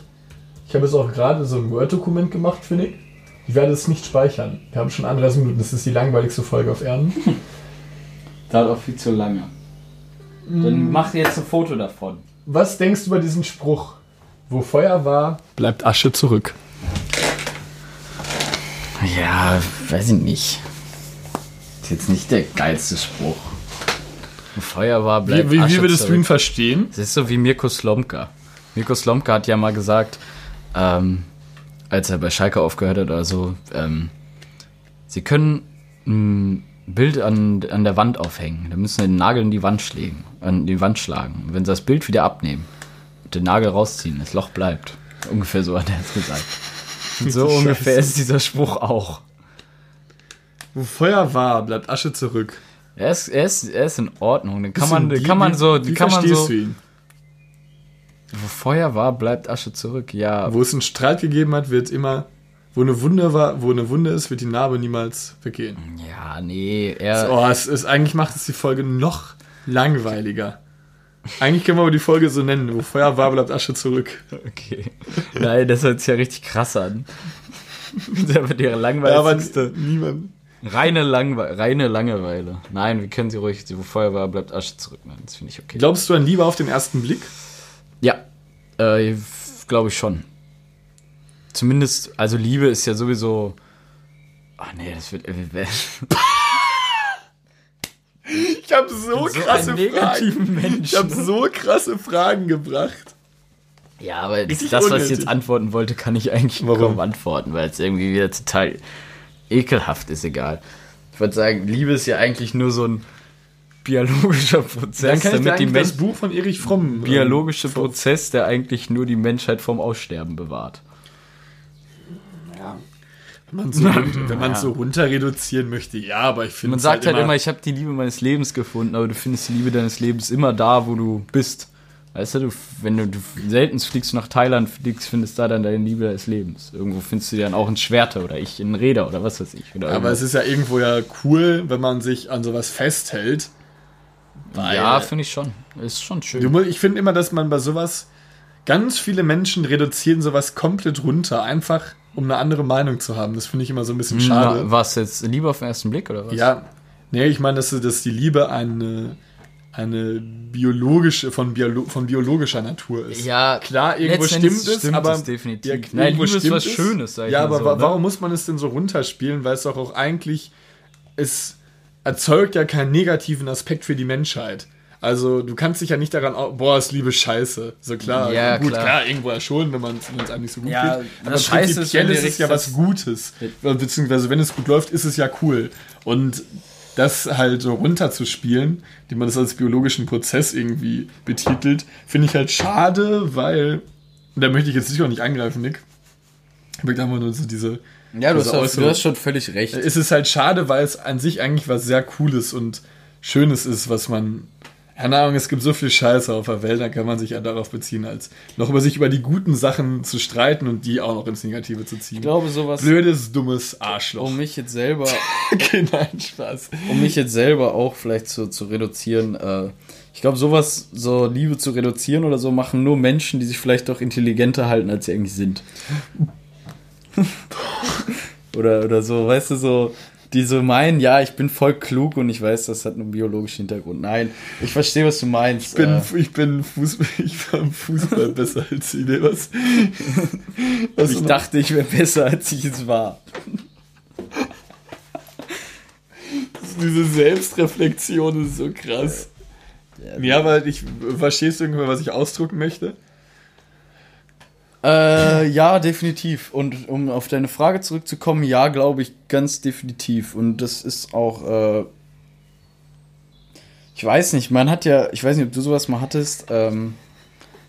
A: Ich habe jetzt auch gerade so ein Word-Dokument gemacht, finde ich. Ich werde es nicht speichern. Wir haben schon 31 Minuten. Das ist die langweiligste Folge auf Erden.
D: Dauert auch viel zu lange. Dann mach jetzt ein Foto davon.
A: Was denkst du über diesen Spruch? Wo Feuer war, bleibt Asche zurück.
D: Ja, weiß ich nicht. Ist jetzt nicht der geilste Spruch. Feuer war,
A: Wie,
D: bleibt
A: wie,
D: Asche
A: wie würdest du ihn verstehen?
D: Das ist so wie Mirko Slomka. Mirko Slomka hat ja mal gesagt, ähm, als er bei Schalke aufgehört hat oder so, ähm, sie können ein Bild an, an der Wand aufhängen. Da müssen sie den Nagel in die Wand schlägen, an die Wand schlagen. Und wenn sie das Bild wieder abnehmen und den Nagel rausziehen, das Loch bleibt. Ungefähr so hat er es gesagt. Und so ungefähr ist dieser Spruch auch.
A: Wo Feuer war, bleibt Asche zurück.
D: Er ist, er ist, er ist in Ordnung. Den kann man, den kann man so,
A: wie
D: kann man so. Wo Feuer war, bleibt Asche zurück. Ja,
A: Wo es einen Streit gegeben hat, wird immer, wo eine Wunde war, wo eine Wunde ist, wird die Narbe niemals vergehen.
D: Ja, nee, er.
A: Oh, es ist, eigentlich macht es die Folge noch langweiliger. Eigentlich können wir aber die Folge so nennen, wo Feuer war, bleibt Asche zurück.
D: Okay. Nein, das hört sich ja richtig krass an. Das wird ihre
A: Ja, aber
D: langweiligste.
A: niemand.
D: Reine, Langwe reine Langeweile. Nein, wir können sie ruhig, wo Feuer war, bleibt Asche zurück. Nein, das finde ich okay.
A: Glaubst du an Liebe auf den ersten Blick?
D: Ja, äh, glaube ich schon. Zumindest, also Liebe ist ja sowieso. Ach nee, das wird. äh,
A: Ich habe so,
D: so
A: krasse Fragen.
D: Menschen.
A: Ich habe so krasse Fragen gebracht.
D: Ja, aber das, das, was ich
A: unnötig.
D: jetzt antworten wollte, kann ich eigentlich
A: Warum?
D: kaum antworten, weil es irgendwie wieder total ekelhaft ist, egal. Ich würde sagen, Liebe ist ja eigentlich nur so ein biologischer Prozess, damit die
A: das
D: Menschen.
A: Buch von Erich Fromm. ähm,
D: Biologische
A: vor-
D: Prozess, der eigentlich nur die Menschheit vom Aussterben bewahrt.
A: Wenn man so, wenn man so runter reduzieren möchte, ja, aber ich finde
D: Man sagt halt immer, ich habe die Liebe meines Lebens gefunden, aber du findest die Liebe deines Lebens immer da, wo du bist. Weißt du, du wenn du, du selten fliegst nach Thailand, fliegst, findest da dann deine Liebe des Lebens. Irgendwo findest du dann auch in Schwerter oder ich in Räder oder was weiß ich.
A: Aber es ist ja irgendwo ja cool, wenn man sich an sowas festhält.
D: Ja, finde ich schon. Ist schon schön.
A: du, ich finde immer, dass man bei sowas ganz viele Menschen reduzieren sowas komplett runter, einfach um eine andere Meinung zu haben. Das finde ich immer so ein bisschen schade.
D: Na, was jetzt? Liebe auf den ersten Blick oder was?
A: Ja, nee, ich meine, dass, dass die Liebe eine, eine biologische, von, Biolo von biologischer Natur ist.
D: Ja,
A: Klar, irgendwo stimmt es,
D: stimmt
A: aber
D: es definitiv.
A: Ja,
D: Nein,
A: irgendwo
D: Liebe ist
A: stimmt
D: was
A: es.
D: Schönes, sag ich
A: Ja,
D: mal
A: aber
D: so,
A: wa
D: ne?
A: warum muss man es denn so runterspielen? Weil es doch auch eigentlich, es erzeugt ja keinen negativen Aspekt für die Menschheit. Also du kannst dich ja nicht daran, boah, ist Liebe scheiße. So klar,
D: Ja,
A: gut,
D: klar.
A: klar, irgendwo ja schon, wenn man es einem nicht so gut
D: Ja,
A: geht.
D: das
A: Aber
D: Scheiße ist,
A: ist, es ja was Gutes. Beziehungsweise wenn es gut läuft, ist es ja cool. Und das halt so runterzuspielen, wie man das als biologischen Prozess irgendwie betitelt, finde ich halt schade, weil, und da möchte ich jetzt sicher auch nicht angreifen, Nick. Ich möchte einfach nur so diese.
D: Ja, du
A: diese
D: hast, du
A: Äußerung-
D: hast schon völlig recht.
A: es ist halt schade, weil es an sich eigentlich was sehr Cooles und Schönes ist, was man Keine Ahnung, es gibt so viel Scheiße auf der Welt, da kann man sich ja darauf beziehen, als noch über sich über die guten Sachen zu streiten und die auch noch ins Negative zu ziehen.
D: Ich glaube, sowas,
A: Blödes, dummes Arschloch.
D: um mich jetzt selber,
A: okay, nein, Spaß.
D: um mich jetzt selber auch vielleicht zu, zu reduzieren, äh, ich glaube, sowas, so Liebe zu reduzieren oder so, machen nur Menschen, die sich vielleicht doch intelligenter halten, als sie eigentlich sind. oder, oder so, weißt du, so, die so meinen, ja, ich bin voll klug und ich weiß, das hat einen biologischen Hintergrund. Nein, ich verstehe, was du meinst.
A: Ich bin,
D: äh,
A: ich bin Fußball, ich war im Fußball besser als sie. Ne? Was, was
D: ich dachte, ich wäre besser, als ich es war.
A: diese Selbstreflexion ist so krass. Ja, aber ich verstehst du irgendwann, was ich ausdrücken möchte?
D: Äh, ja, definitiv. Und um auf deine Frage zurückzukommen, ja, glaube ich, ganz definitiv. Und das ist auch, äh, ich weiß nicht, man hat ja, ich weiß nicht, ob du sowas mal hattest, ähm,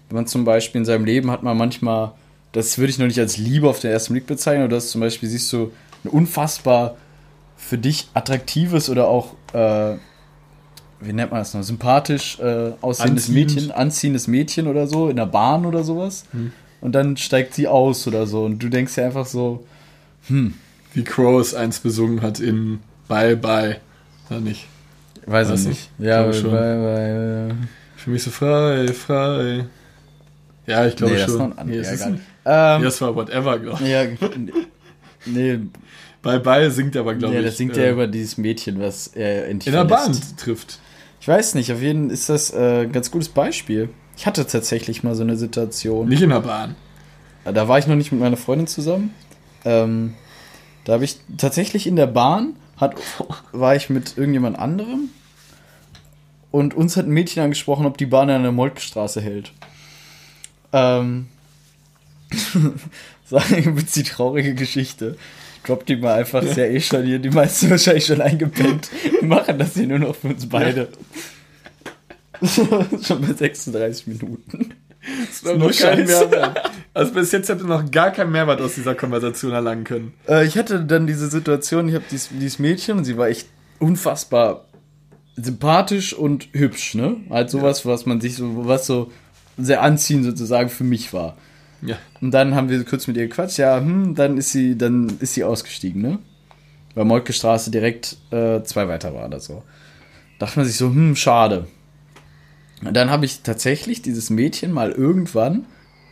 D: wenn man zum Beispiel in seinem Leben hat man manchmal, das würde ich noch nicht als Liebe auf den ersten Blick bezeichnen, oder das zum Beispiel siehst du ein unfassbar für dich attraktives oder auch, äh, wie nennt man das noch, sympathisch äh, aussehendes. Mädchen, anziehendes Mädchen oder so, in der Bahn oder sowas. Und dann steigt sie aus oder so. Und du denkst dir einfach so,
A: Wie Crows eins besungen hat in Bye Bye. Oder nicht?
D: weiß ich
A: nicht.
D: Ja, weil,
A: schon.
D: weil, weil,
A: Für mich so frei, frei. Ja, ich glaube
D: nee, das
A: schon.
D: ein
A: nee, es
D: ja,
A: ist ein,
D: Ähm,
A: ja, das war whatever, glaube ich.
D: ja, nee,
A: Bye Bye singt aber, glaube
D: ja,
A: ich.
D: das singt
A: äh,
D: ja über dieses Mädchen, was er
A: in der Bahn trifft.
D: Ich weiß nicht, auf jeden Fall ist das äh, ein ganz gutes Beispiel. Ich hatte tatsächlich mal so eine Situation.
A: Nicht in der Bahn.
D: Da war ich noch nicht mit meiner Freundin zusammen. Ähm, da habe ich tatsächlich in der Bahn, hat, war ich mit irgendjemand anderem und uns hat ein Mädchen angesprochen, ob die Bahn an der Moltkestraße hält. Ähm, sagen wir die traurige Geschichte. Drop die mal einfach sehr eh schon hier. Die meisten wahrscheinlich schon eingepennt. Wir machen das hier nur noch für uns beide. schon bei 36 Minuten.
A: Das war
D: nur
A: kein. Mehrwert. Also bis jetzt habt ihr noch gar keinen Mehrwert aus dieser Konversation erlangen können.
D: Äh, ich hatte dann diese Situation, ich habe dieses, dieses Mädchen und sie war echt unfassbar sympathisch und hübsch, ne? Halt sowas, was man sich so, was so sehr anziehend sozusagen für mich war.
A: Ja.
D: Und dann haben wir kurz mit ihr gequatscht, ja, hm, dann ist sie, dann ist sie ausgestiegen, ne? Weil Moltke Straße direkt äh, zwei weiter war oder so. Dachte man sich so, hm, schade. Und dann habe ich tatsächlich dieses Mädchen mal irgendwann,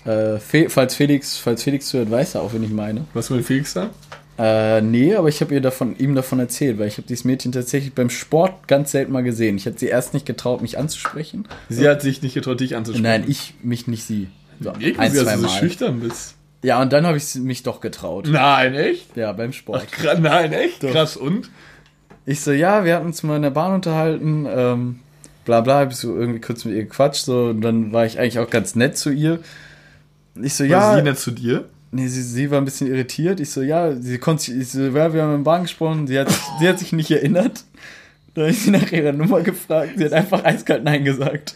D: äh, Fe falls Felix, falls Felix zuhört, weiß er auch, wen ich meine.
A: Was mit Felix da?
D: Äh, nee, aber ich habe ihr davon, ihm davon erzählt, weil ich habe dieses Mädchen tatsächlich beim Sport ganz selten mal gesehen. Ich hatte sie erst nicht getraut, mich anzusprechen.
A: Sie hat sich nicht getraut, dich anzusprechen.
D: Nein, ich mich nicht sie. So,
A: Irgendwie,
D: ein,
A: dass du so schüchtern bist.
D: Ja, und dann habe ich mich doch getraut.
A: Nein, echt?
D: Ja, beim Sport.
A: Gra- Nein, echt?
D: Doch.
A: Krass, und?
D: Ich so, ja, wir hatten uns mal in der Bahn unterhalten, ähm, bla bla, hab ich so irgendwie kurz mit ihr gequatscht, so, und dann war ich eigentlich auch ganz nett zu ihr. Ich so,
A: Ja.
D: ja,
A: sie nicht zu dir?
D: nee, sie, sie war ein bisschen irritiert. Ich so, ja, sie konnte sich, ich so, ja, wir haben der Bahn gesprochen, sie hat, sie hat sich nicht erinnert. Da habe ich sie nach ihrer Nummer gefragt, sie hat einfach eiskalt Nein gesagt.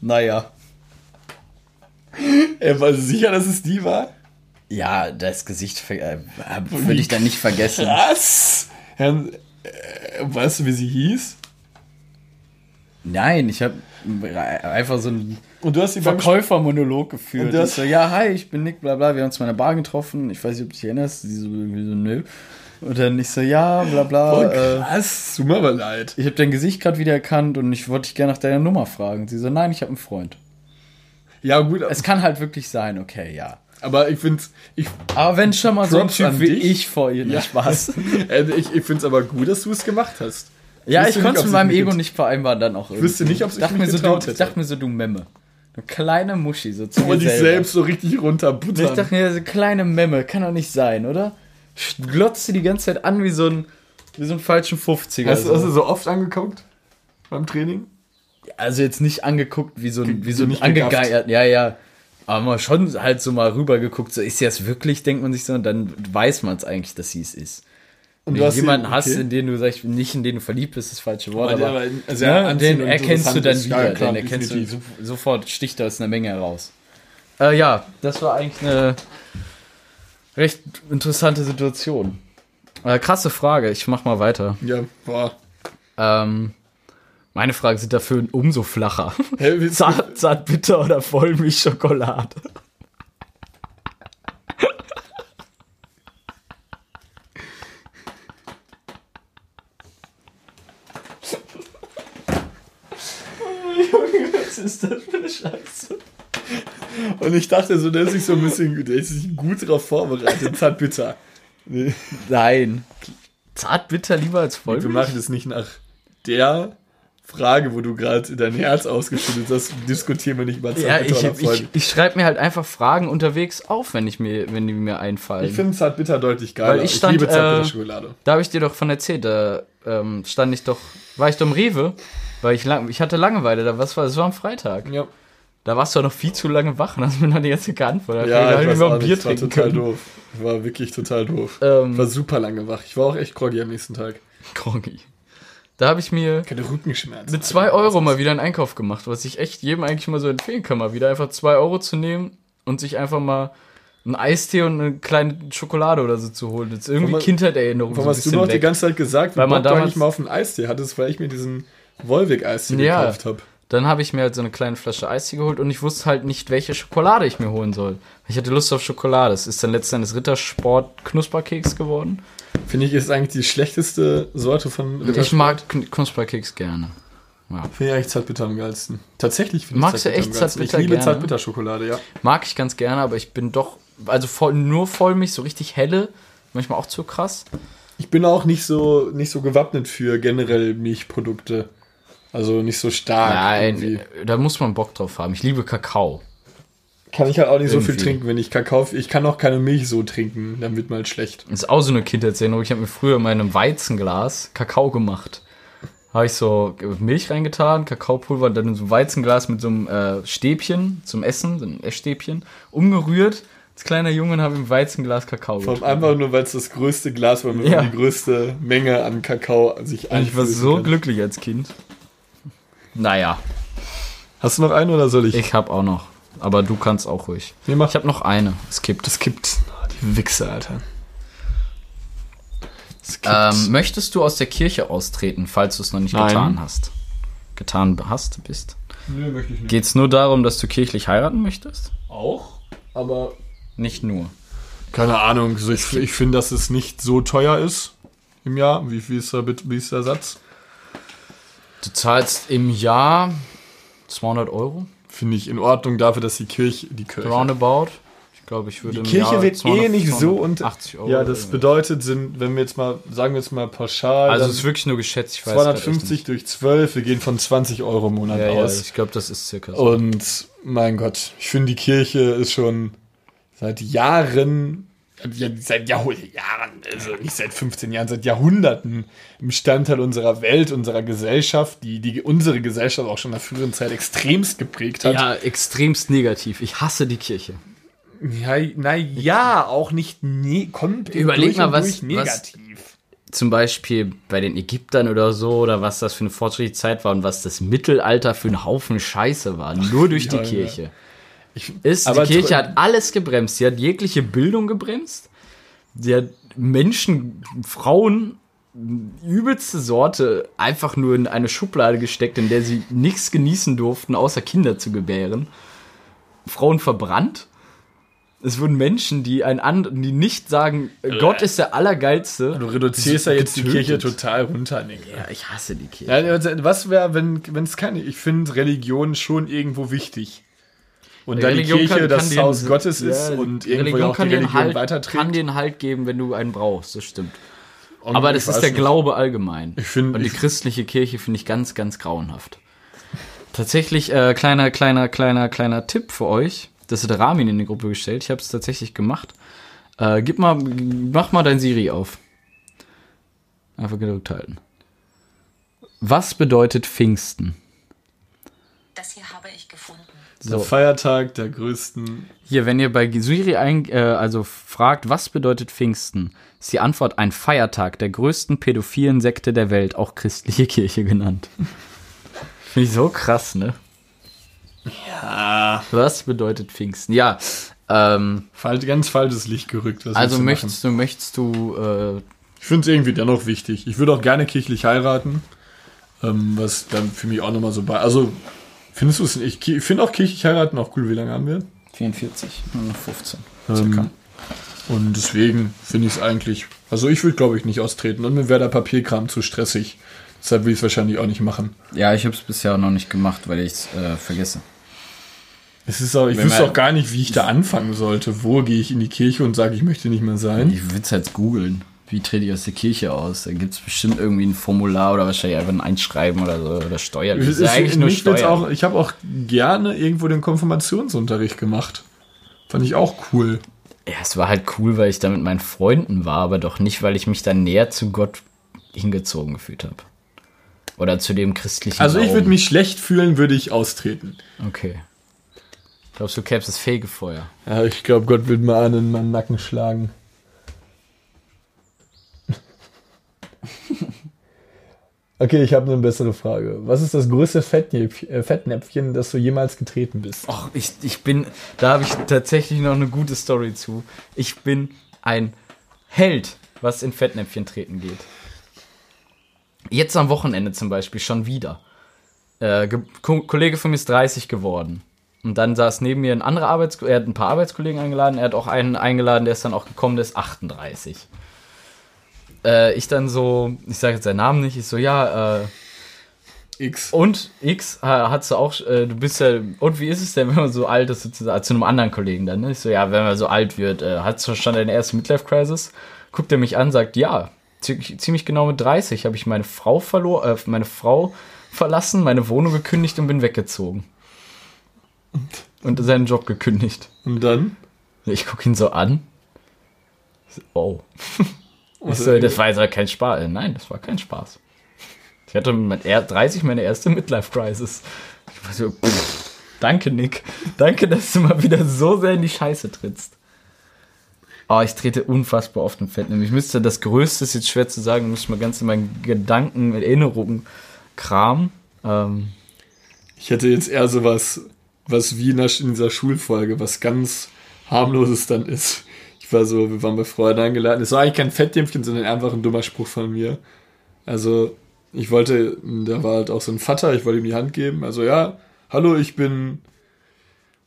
D: Naja.
A: Er war sicher, dass es die war?
D: Ja, das Gesicht äh, würde ich dann nicht vergessen.
A: Krass! Herrn, äh, weißt du, wie sie hieß?
D: Nein, ich habe einfach so einen
A: Und du hast sie beim
D: Verkäufermonolog geführt.
A: Und das-
D: ich so, ja, hi, ich bin Nick, bla bla, wir haben uns mal in der Bar getroffen. Ich weiß nicht, ob du dich erinnerst. Sie so irgendwie so, nö. Und dann ich so, ja, bla bla.
A: Oh,
D: äh,
A: tut mir aber leid.
D: ich habe dein Gesicht gerade wieder erkannt und ich wollte dich gerne nach deiner Nummer fragen. Sie so, nein, ich habe einen Freund.
A: Ja, gut,
D: Es kann halt wirklich sein, okay, ja.
A: Aber ich finde ich,
D: Aber wenn schon mal so ein
A: Props
D: Typ wie
A: dich.
D: ich vor ihr, ja. Spaß.
A: äh, ich, ich finde es aber gut, dass du es gemacht hast.
D: ja, ich konnte es mit meinem Ego nicht vereinbaren dann auch. Ich
A: wüsste nicht, ob
D: dachte
A: mich
D: mir so,
A: getraut
D: du,
A: hätte.
D: Ich dachte mir so, du Memme. Du kleine Muschi, so zu
A: dich
D: selber.
A: selbst so richtig
D: Ich
A: runterbuttern.
D: dachte mir, so kleine Memme, kann doch nicht sein, oder? Glotzt sie die ganze Zeit an wie so ein, wie so ein falschen 50er.
A: Hast, du- hast
D: so.
A: du so oft angeguckt? Beim Training?
D: Also jetzt nicht angeguckt wie so ein, wie so ein angegeiert, ja, ja. Aber mal schon halt so mal rübergeguckt, so ist sie das wirklich, denkt man sich so, und dann weiß man es eigentlich, dass sie es ist.
A: Und
D: Wenn
A: du hast
D: jemanden hast,
A: okay.
D: in den du sagst, nicht in den du verliebt bist, ist das falsche Wort,
A: Aber
D: aber,
A: aber
D: ne,
A: anziehend
D: den erkennst du dann wieder,
A: Ja, klar,
D: den erkennst du sofort, sticht da aus einer Menge heraus. Äh, ja, das war eigentlich eine recht interessante Situation. Äh, krasse Frage, ich mach mal weiter.
A: Ja, boah.
D: Ähm, meine Fragen sind dafür umso flacher.
A: Du-
D: Zart, zart bitter oder Vollmilchschokolade? Was ist das für eine Scheiße?
A: Und ich dachte so, der ist sich so ein bisschen, der ist sich gut darauf vorbereitet. Zartbitter. Nee,
D: Nein. Zart bitter lieber als
A: wir
D: Vollmilch?
A: machen das nicht nach der Frage, wo du gerade dein Herz ausgeschüttet hast. Diskutieren wir nicht über
D: Ja, ich, ich, ich schreibe mir halt einfach Fragen unterwegs auf, wenn, ich mir, wenn die mir einfallen.
A: Ich finde Zartbitter deutlich geiler.
D: Weil ich stand,
A: liebe
D: äh,
A: Zartbitter-Schokolade.
D: Da habe ich dir doch von erzählt, da ähm, stand ich doch, war ich doch im Rewe, weil ich lang, ich hatte Langeweile, da was war, es war am Freitag.
A: ja,
D: Da warst du doch noch viel zu lange wach und hast mir dann die ganze geantwortet.
A: ja
D: da
A: ich
D: mal Bier
A: das war
D: trinken
A: total
D: können.
A: doof. War wirklich total doof.
D: Ähm,
A: war super lange wach. Ich war auch echt groggy am nächsten Tag.
D: Groggy. Da habe ich mir mit zwei Euro mal wieder einen Einkauf gemacht, was ich echt jedem eigentlich mal so empfehlen kann, mal wieder einfach zwei Euro zu nehmen und sich einfach mal einen Eistee und eine kleine Schokolade oder so zu holen. Das ist irgendwie Kindheitserinnerung.
A: Warum
D: so
A: hast du noch die
D: weg.
A: ganze Zeit gesagt,
D: Weil man
A: eigentlich
D: damals-
A: mal auf einen Eistee hattest, weil ich mir diesen Wolwig-Eistee
D: Ja.
A: gekauft habe.
D: Dann habe ich mir halt so eine kleine Flasche Eistee geholt und ich wusste halt nicht, welche Schokolade ich mir holen soll. Ich hatte Lust auf Schokolade. Es ist dann letztendlich Rittersport Knusperkeks geworden.
A: Finde ich, ist eigentlich die schlechteste Sorte von
D: Ich mag Kn- Knusperkeks gerne.
A: Finde ich eigentlich Zartbitter am geilsten. Tatsächlich finde ich
D: Magst du echt. Zartbitter
A: Ich liebe? Zartbitter-Schokolade, ja.
D: Mag ich ganz gerne, aber ich bin doch, also voll, nur Vollmilch, so richtig helle, manchmal auch zu krass.
A: Ich bin auch nicht so, nicht so gewappnet für generell Milchprodukte. Also nicht so stark.
D: Nein,
A: irgendwie.
D: da muss man Bock drauf haben. Ich liebe Kakao.
A: Kann ich halt auch nicht so viel
D: Irgendwie.
A: trinken, wenn ich Kakao. Ich kann auch keine Milch so trinken, dann wird mal schlecht.
D: Das ist auch so eine Kindheitserinnerung. Ich habe mir früher in meinem Weizenglas Kakao gemacht. Habe ich so Milch reingetan, Kakaopulver dann in so ein Weizenglas mit so einem äh, Stäbchen zum Essen, so ein Essstäbchen, umgerührt. Als kleiner Junge habe ich im Weizenglas Kakao
A: Vor allem einfach nur, weil es das größte Glas war, mit
D: Ja.
A: die größte Menge an Kakao sich
D: Und ich war so
A: kann.
D: glücklich als Kind. Naja,
A: Hast du noch einen oder soll ich?
D: ich habe auch noch. Aber du kannst auch ruhig.
A: Nee, mach.
D: Ich habe noch eine. Es gibt.
A: Kippt. Oh, die Wichse, Alter. Es kippt.
D: Ähm, möchtest du aus der Kirche austreten, falls du es noch nicht
A: Nein.
D: getan hast? Getan hast, bist?
A: Nö, möchte ich nicht.
D: Geht es nur darum, dass du kirchlich heiraten möchtest?
A: Auch, aber
D: Nicht nur.
A: keine Ahnung. Ich ich finde, dass es nicht so teuer ist im Jahr. Wie, wie, ist, der, wie ist der Satz?
D: Du zahlst im Jahr 200 Euro,
A: Finde ich in Ordnung dafür, dass die Kirche, die Kirche,
D: roundabout. Ich glaube, ich würde
A: die Kirche
D: Jahr
A: wird
D: 200,
A: eh nicht so und
D: 80 Euro.
A: ja, das bedeutet sind, wenn wir jetzt mal sagen wir jetzt mal pauschal,
D: also es ist wirklich nur geschätzt. Ich weiß grad echt
A: 250 durch 12, wir gehen von 20 Euro im Monat.
D: Ja, ja,
A: aus.
D: ich glaube, das ist circa so.
A: Und mein Gott, ich finde, die Kirche ist schon seit Jahren, ja, seit Jahr Jahren, also nicht seit 15 Jahren, seit Jahrhunderten ein Bestandteil unserer Welt, unserer Gesellschaft, die, die unsere Gesellschaft auch schon in der früheren Zeit extremst geprägt hat.
D: ja, extremst negativ. Ich hasse die Kirche.
A: Ja, na ja, auch nicht ne kommt
D: Überleg mal, was-
A: negativ.
D: Zum Beispiel bei den Ägyptern oder so, oder was das für eine fortschrittliche Zeit war und was das Mittelalter für ein Haufen Scheiße war. Nur durch die
A: ja, ja. Ich,
D: ist,
A: Aber
D: die Kirche hat alles gebremst. Sie hat jegliche Bildung gebremst. Sie hat Menschen, Frauen, übelste Sorte einfach nur in eine Schublade gesteckt, in der sie nichts genießen durften, außer Kinder zu gebären. Frauen verbrannt. Es wurden Menschen, die ein and die nicht sagen, Gott ist der Allergeilste.
A: du reduzierst ja jetzt die
D: getötet.
A: Kirche total runter, Nick.
D: Ja, ich hasse die Kirche.
A: Ja, also, was wäre, wenn wenn es keine. Ich finde Religion schon irgendwo wichtig. Und da die
D: Religion
A: Kirche
D: kann-
A: das
D: kann dir
A: Haus
D: einen-
A: Gottes
D: ja,
A: ist und
D: die
A: irgendwo ja auch die
D: kann dir einen
A: Religion
D: halt,
A: weiterträgt.
D: kann einen Halt geben, wenn du einen brauchst, das stimmt.
A: Und
D: Aber das ist der
A: nicht.
D: Glaube allgemein.
A: Ich find-
D: Und die
A: ich-
D: christliche Kirche finde ich ganz, ganz grauenhaft. Tatsächlich, äh, kleiner, kleiner, kleiner, kleiner Tipp für euch. Das hat Ramin in die Gruppe gestellt. Ich habe es tatsächlich gemacht. Äh, gib mal, mach mal dein Siri auf. Einfach gedrückt halten. Was bedeutet Pfingsten?
B: Das hier habe ich
A: Der Feiertag der größten.
D: Hier, wenn ihr bei Siri ein, äh, also fragt, was bedeutet Pfingsten, ist die Antwort ein Feiertag der größten pädophilen Sekte der Welt, auch christliche Kirche genannt. Finde ich so krass, ne?
A: Ja.
D: Was bedeutet Pfingsten? Ja, ähm,
A: Fal ganz falsches Licht gerückt. Was
D: also möchtest du, möchtest du, äh,
A: Ich finde es irgendwie dennoch wichtig. Ich würde auch gerne kirchlich heiraten. Ähm, was dann für mich auch nochmal so bei. Also, findest du es nicht? Ich finde auch kirchlich heiraten auch cool. Wie lange haben wir?
D: 44, nur noch 15.
A: Ähm, und deswegen finde ich es eigentlich. Also, ich würde, glaube ich, nicht austreten. Und mir wäre der Papierkram zu stressig. Deshalb will ich es wahrscheinlich auch nicht machen.
D: Ja, ich habe es bisher noch nicht gemacht, weil ich es äh, vergesse.
A: Es ist auch, ich
D: Wenn
A: wüsste auch gar nicht, wie ich da anfangen sollte. Wo gehe ich in die Kirche und sage, ich möchte nicht mehr sein?
D: Ich würde es jetzt googeln. Wie trete ich aus der Kirche aus? Da gibt es bestimmt irgendwie ein Formular oder wahrscheinlich einfach ein Einschreiben oder so. Oder steuerlich.
A: Es
D: Das ist ja eigentlich nur Steuern.
A: auch, ich habe auch gerne irgendwo den Konfirmationsunterricht gemacht. Fand ich auch cool.
D: Ja, es war halt cool, weil ich da mit meinen Freunden war, aber doch nicht, weil ich mich da näher zu Gott hingezogen gefühlt habe. Oder zu dem christlichen
A: Also ich würde mich schlecht fühlen, würde ich austreten.
D: Okay. Glaubst du, Caps das Fegefeuer?
A: Ja, ich glaube, Gott wird mal an in meinen Nacken schlagen. Okay, ich habe eine bessere Frage. Was ist das größte Fettnäpfchen, äh, Fettnäpfchen, das du jemals getreten bist?
D: Ach, ich, ich bin, da habe ich tatsächlich noch eine gute Story zu. Ich bin ein Held, was in Fettnäpfchen treten geht. Jetzt am Wochenende zum Beispiel schon wieder. Äh, Ko Kollege von mir ist 30 geworden. Und dann saß neben mir ein anderer Arbeitskollege, er hat ein paar Arbeitskollegen eingeladen, er hat auch einen eingeladen, der ist dann auch gekommen, der ist 38. Äh, ich dann so, ich sage jetzt seinen Namen nicht, ich so, ja, äh,
A: X.
D: und X äh, hat du auch, äh, du bist ja, und wie ist es denn, wenn man so alt ist, sozusagen, zu einem anderen Kollegen dann, ne? Ich so, ja, wenn man so alt wird, äh, hast du schon deine erste Midlife-Crisis? Guckt er mich an, sagt, ja, ziemlich, genau mit 30 habe ich meine Frau verloren, äh, meine Frau verlassen, meine Wohnung gekündigt und bin weggezogen. Und seinen Job gekündigt.
A: Und dann?
D: Ich gucke ihn so an. Ich Ich
A: Was-
D: so, das war jetzt aber kein Spaß. Äh, Nein, das war kein Spaß. Ich hatte mit er- 30 meine erste Midlife-Crisis. Ich war so, pff, danke, Nick. Danke, dass du mal wieder so sehr in die Scheiße trittst. Oh, ich trete unfassbar oft im Fett. Ich müsste, das Größte ist jetzt schwer zu sagen, muss ich mal ganz in meinen Gedanken, Erinnerungen kramen. Ähm,
A: Ich hätte jetzt eher sowas, was wie in, der, in dieser Schulfolge, was ganz harmloses dann ist. Ich war so, wir waren bei Freunden eingeladen. Es war eigentlich kein Fettdämpfchen, sondern einfach ein dummer Spruch von mir. Also, ich wollte, da war halt auch so ein Vater, ich wollte ihm die Hand geben. Also, ja, hallo, ich bin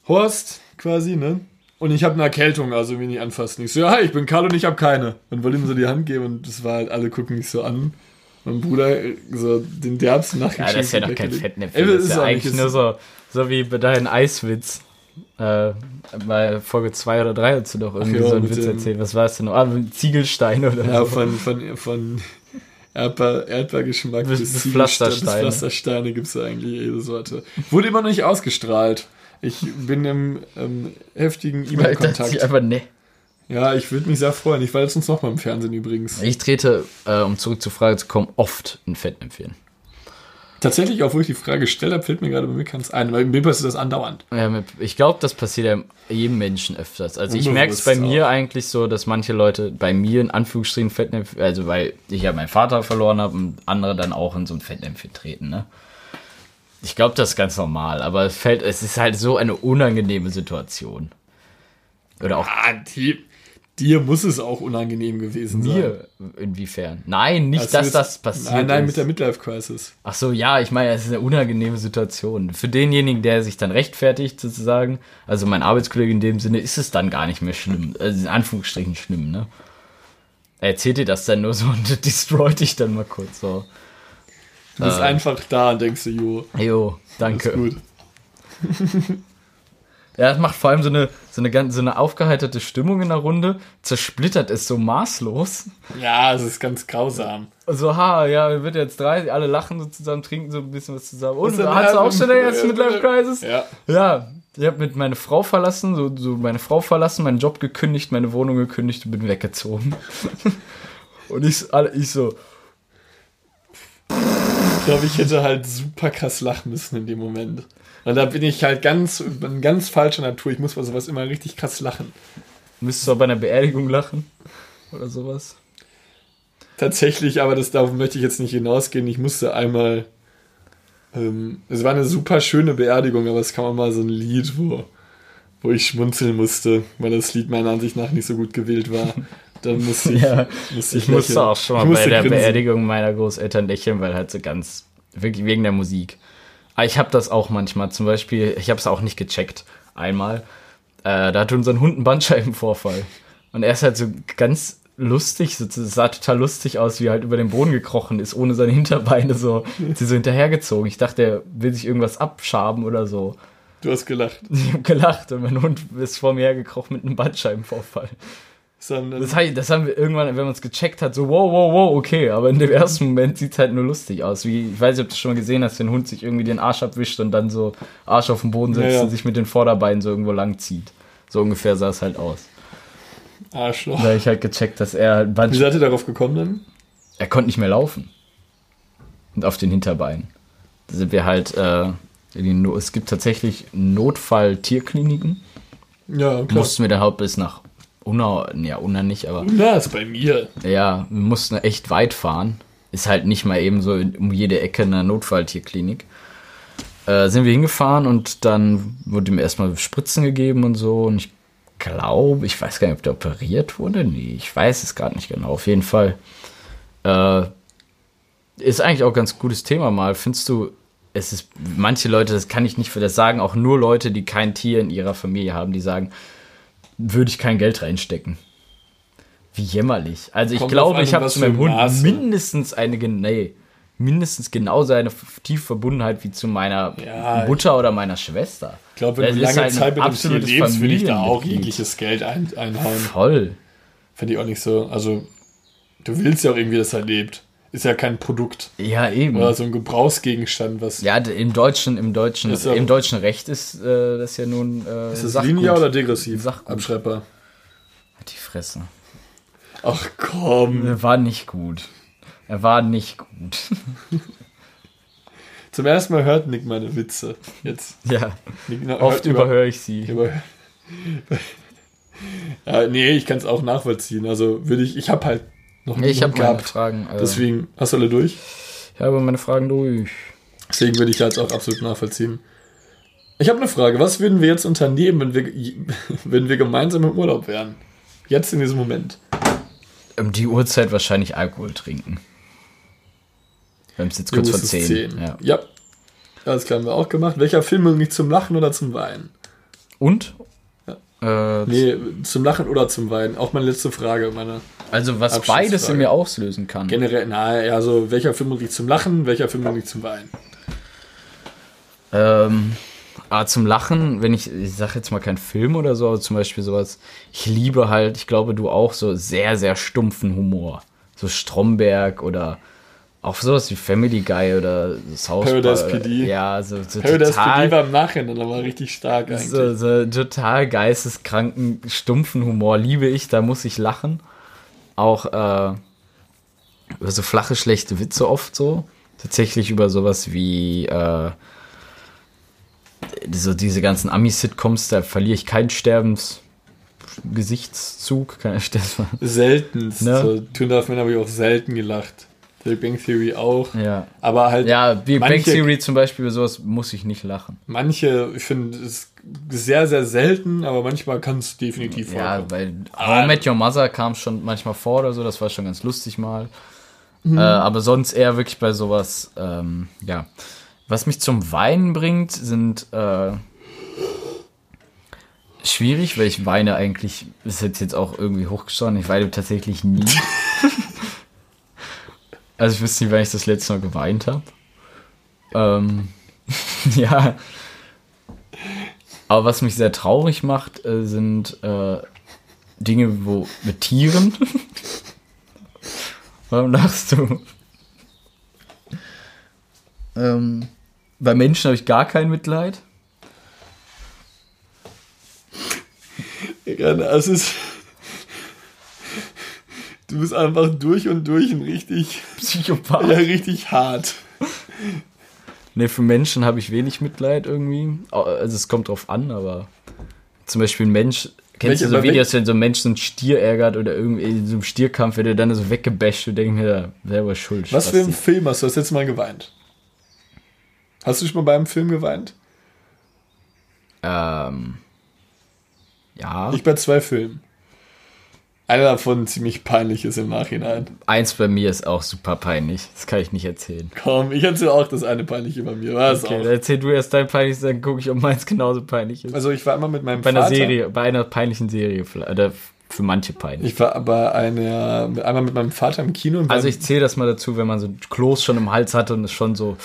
A: Horst, quasi, ne? Und ich habe eine Erkältung, also mich nicht anfassen. Ich so, ja, hi, ich bin Karl und ich habe keine. Und wollte ihm so die Hand geben und das war halt, alle gucken mich so an. Mein Bruder so den derbsten
D: ja,
A: nachgeschenkt.
D: das ist ja doch kein. Fettnäpfchen. Das ist ja eigentlich nur so, so wie bei deinem Eiswitz. Äh, bei Folge 2 oder 3 hast du doch irgendwie
A: ja,
D: so einen Witz erzählt. Was war es denn? noch? Ah, mit Ziegelstein oder
A: Ja,
D: so.
A: von, von, von Erdbeer, Erdbeergeschmack
D: Bis-
A: bis,
D: Pflastersteine.
A: Bis Pflastersteine gibt es eigentlich jede Sorte. Wurde immer noch nicht ausgestrahlt. Ich bin im ähm, heftigen E-Mail-Kontakt.
D: einfach, ne.
A: Ja, ich würde mich sehr freuen. Ich war letztens noch mal im Fernsehen übrigens.
D: Ich trete, äh, um zurück zur Frage zu kommen, oft in Fettnäpfchen.
A: Tatsächlich, auch wo ich die Frage gestellt habe, fällt mir gerade bei mir ganz ein. Weil mir passiert das andauernd.
D: Ähm, ich glaube, das passiert ja jedem Menschen öfters. Also ich merke es bei mir
A: auch.
D: eigentlich so, dass manche Leute bei mir in Anführungsstrichen Fettnäpfchen, also weil ich ja meinen Vater verloren habe und andere dann auch in so ein Fettnäpfchen treten, ne? Ich glaube, das ist ganz normal, aber es fällt, es ist halt so eine unangenehme Situation. Oder auch
A: Ah, die, dir muss es auch unangenehm gewesen sein.
D: mir, inwiefern? Nein, nicht,
A: Also
D: dass
A: jetzt-
D: das passiert
A: Nein, nein,
D: ist.
A: mit der Midlife-Crisis.
D: Ach so, ja, ich meine, es ist eine unangenehme Situation. Für denjenigen, der sich dann rechtfertigt, sozusagen, also mein Arbeitskollege in dem Sinne, ist es dann gar nicht mehr schlimm. Also in Anführungsstrichen schlimm, ne? Er erzählt dir das dann nur so und destroyt dich dann mal kurz so.
A: Du bist
D: Äh.
A: einfach da und denkst du, jo,
D: Jo,
A: ist
D: danke.
A: gut.
D: Ja, das macht vor allem so eine, so eine so eine aufgeheiterte Stimmung in der Runde, zersplittert es so maßlos.
A: Ja, es ist ganz grausam.
D: So, ha, ja, wir wird jetzt drei, alle lachen so zusammen, trinken so ein bisschen was zusammen. Und
A: Was denn,
D: hast du auch schon erste
A: ja,
D: Midlife Crisis?
A: Ja.
D: Ja, ich habe mit meine Frau verlassen, so, so meine Frau verlassen, meinen Job gekündigt, meine Wohnung gekündigt und bin weggezogen. und ich, alle- ich so,
A: Ich glaube, ich hätte halt super krass lachen müssen in dem Moment. Und da bin ich halt ganz, bin ganz falscher Natur. Ich muss bei sowas immer richtig krass lachen.
D: müsstest du auch bei einer Beerdigung lachen? Oder sowas?
A: Tatsächlich, aber das darauf möchte ich jetzt nicht hinausgehen. Ich musste einmal. Ähm, es war eine super schöne Beerdigung, aber es kam auch mal so ein Lied, wo, wo ich schmunzeln musste, weil das Lied meiner Ansicht nach nicht so gut gewählt war. Dann musste ich.
D: Ja,
A: musste
D: Ich musste
A: lächeln.
D: auch schon
A: Ich
D: mal
A: musste
D: bei der
A: grinsen.
D: Beerdigung meiner Großeltern lächeln, weil halt so ganz Wirklich wegen der Musik. Aber ich habe das auch manchmal. Zum Beispiel, ich habe es auch nicht gecheckt. Einmal. Äh, da hatte unser Hund einen Bandscheibenvorfall. Und er ist halt so ganz lustig, so, sah total lustig aus, wie er halt über den Boden gekrochen ist, ohne seine Hinterbeine so, sie so hinterhergezogen. Ich dachte, er will sich irgendwas abschaben oder so.
A: Du hast gelacht.
D: Ich hab gelacht und mein Hund ist vor mir hergekrochen mit einem Bandscheibenvorfall.
A: Sondern,
D: Das, das haben wir irgendwann, wenn man es gecheckt hat, so wow, wow, wow, okay. Aber in dem ersten Moment sieht es halt nur lustig aus. Wie, ich weiß nicht, ob du schon mal gesehen hast, ein Hund sich irgendwie den Arsch abwischt und dann so Arsch auf den Boden setzt
A: Ja, ja.
D: und sich mit den Vorderbeinen so irgendwo lang zieht. So ungefähr sah es halt aus.
A: Arschloch.
D: Da hab ich halt gecheckt, dass er halt
A: Wie seid ihr darauf gekommen dann?
D: er konnte nicht mehr laufen. Und auf den Hinterbeinen. Da sind wir halt, äh, es gibt tatsächlich Notfall-Tierkliniken.
A: Ja, klar.
D: Mussten wir dann halt bis nach Unna, ja, Unna nicht, aber
A: Na, ist bei mir.
D: Ja, wir mussten echt weit fahren. Ist halt nicht mal eben so um jede Ecke eine Notfalltierklinik. Äh, sind wir hingefahren und dann wurde ihm erstmal Spritzen gegeben und so. Und ich glaube, ich weiß gar nicht, ob der operiert wurde. Nee, ich weiß es gerade nicht genau. Auf jeden Fall. Äh, ist eigentlich auch ein ganz gutes Thema mal. Findest du, es ist, manche Leute, das kann ich nicht für das sagen, auch nur Leute, die kein Tier in ihrer Familie haben, die sagen, würde ich kein Geld reinstecken. Wie jämmerlich. Also ich
A: Kommt
D: glaube,
A: drauf an,
D: ich habe zu meinem Hund
A: Maße.
D: mindestens eine, nee, mindestens genauso eine tiefe Verbundenheit wie zu meiner
A: Ja,
D: Mutter oder meiner Schwester.
A: Ich glaube, wenn
D: Das
A: du lange
D: halt
A: Zeit mit dem
D: absolutes
A: lebst, würde ich da auch jegliches Geld ein, einhauen.
D: Voll.
A: Finde ich auch nicht so. Also, du willst ja auch irgendwie, dass er lebt. Ist ja kein Produkt.
D: Ja, eben.
A: Oder so ein Gebrauchsgegenstand, was.
D: Ja, im deutschen, im deutschen,
A: ja-
D: im deutschen Recht ist äh, das ja nun. Äh,
A: ist das
D: Sachgut.
A: linear oder degressiv?
D: Sachgut.
A: Abschlepper.
D: Halt Die Fresse.
A: Ach komm.
D: Er war nicht gut. Er war nicht gut.
A: Zum ersten Mal hört Nick meine Witze. Jetzt.
D: ja.
A: Nick
D: Oft
A: über-
D: überhöre ich sie.
A: über. ja, nee, ich kann es auch nachvollziehen. Also würde ich, ich habe halt noch nie
D: Ich habe
A: gehabt.
D: Fragen. Äh,
A: Deswegen, hast du alle durch?
D: ich habe meine Fragen durch.
A: Deswegen würde ich jetzt auch absolut nachvollziehen. Ich habe eine Frage. Was würden wir jetzt unternehmen, wenn wir, wenn wir gemeinsam im Urlaub wären? Jetzt in diesem Moment.
D: Um die Uhrzeit wahrscheinlich Alkohol trinken. Wir haben es jetzt kurz vor
A: es ist
D: 10.
A: 10.
D: Ja.
A: ja. Klar, haben wir auch gemacht. Welcher Film bringt dich zum Lachen oder zum Weinen?
D: Und? Äh,
A: Nee, zum Lachen oder zum Weinen. Auch meine letzte Frage. Meine
D: also was beides in mir auslösen kann.
A: generell, na, ja, so welcher Film bringt dich zum Lachen, welcher Film bringt dich zum Weinen?
D: Ähm, ah, zum Lachen, wenn ich, ich sag jetzt mal kein Film oder so, aber zum Beispiel sowas, ich liebe halt, ich glaube du auch, so sehr, sehr stumpfen Humor. So Stromberg oder auch sowas wie Family Guy oder South
A: Paradise
D: Park.
A: PD.
D: Ja, so, so
A: Paradise
D: total,
A: PD war im Nachhinein aber richtig stark eigentlich.
D: so, so total geisteskranken, stumpfen Humor liebe ich, da muss ich lachen. Auch äh, über so flache, schlechte Witze oft so. Tatsächlich über sowas wie äh, so diese ganzen Ami-Sitcoms, da verliere ich keinen Sterbensgesichtszug. Kann ich das mal?
A: Selten.
D: Ne?
A: So, Half Men habe ich auch selten gelacht. The Big Bang Theory auch.
D: Ja.
A: Aber halt
D: Ja, wie Big Bang
A: Manche-
D: Theory zum Beispiel, über sowas muss ich nicht lachen.
A: manche, ich finde es sehr, sehr selten, aber manchmal kann es definitiv
D: Ja,
A: vorkommen.
D: weil
A: Ah.
D: How I Met Your Mother kam schon manchmal vor oder so, das war schon ganz lustig mal. Äh, aber sonst eher wirklich bei sowas, ähm, ja. Was mich zum Weinen bringt, sind äh, schwierig, weil ich weine eigentlich, ist jetzt, jetzt auch irgendwie hochgeschossen, ich weine tatsächlich nie. also ich wüsste nicht, wann ich das letzte Mal geweint habe. Ähm, ja. Aber was mich sehr traurig macht, äh, sind äh, Dinge, wo mit Tieren. Warum lachst du? Ähm, bei Menschen habe ich gar kein Mitleid.
A: Ja, es ist. Du bist einfach durch und durch ein richtig,
D: Psychopath.
A: ja, richtig hart.
D: Ne, für Menschen habe ich wenig Mitleid irgendwie. Also es kommt drauf an, aber zum Beispiel ein Mensch. Kennst
A: Welche-
D: du so
A: bei
D: Videos, wenn so ein Mensch so einen Stier ärgert oder irgendwie in so einem Stierkampf wird er dann so weggebasht und denke mir, selber schuld.
A: Was für ein. Film hast du das letzte Mal geweint? Hast du schon mal beim Film geweint?
D: Ähm, ja.
A: Ich bei zwei Filmen. Einer davon ziemlich peinlich ist im Nachhinein.
D: Eins bei mir ist auch super peinlich. Das kann ich nicht erzählen.
A: Komm, ich erzähle auch das eine peinliche bei mir. War es
D: Okay,
A: auch.
D: dann erzähl du erst dein peinliches, dann gucke ich, ob meins genauso peinlich ist.
A: Also ich war immer mit meinem
D: bei einer
A: Vater.
D: Serie, bei einer peinlichen Serie, oder für manche peinlich.
A: Ich war bei einer, einmal mit meinem Vater im Kino. Und
D: Also ich zähle das mal dazu, wenn man so Kloß schon im Hals hatte und es schon so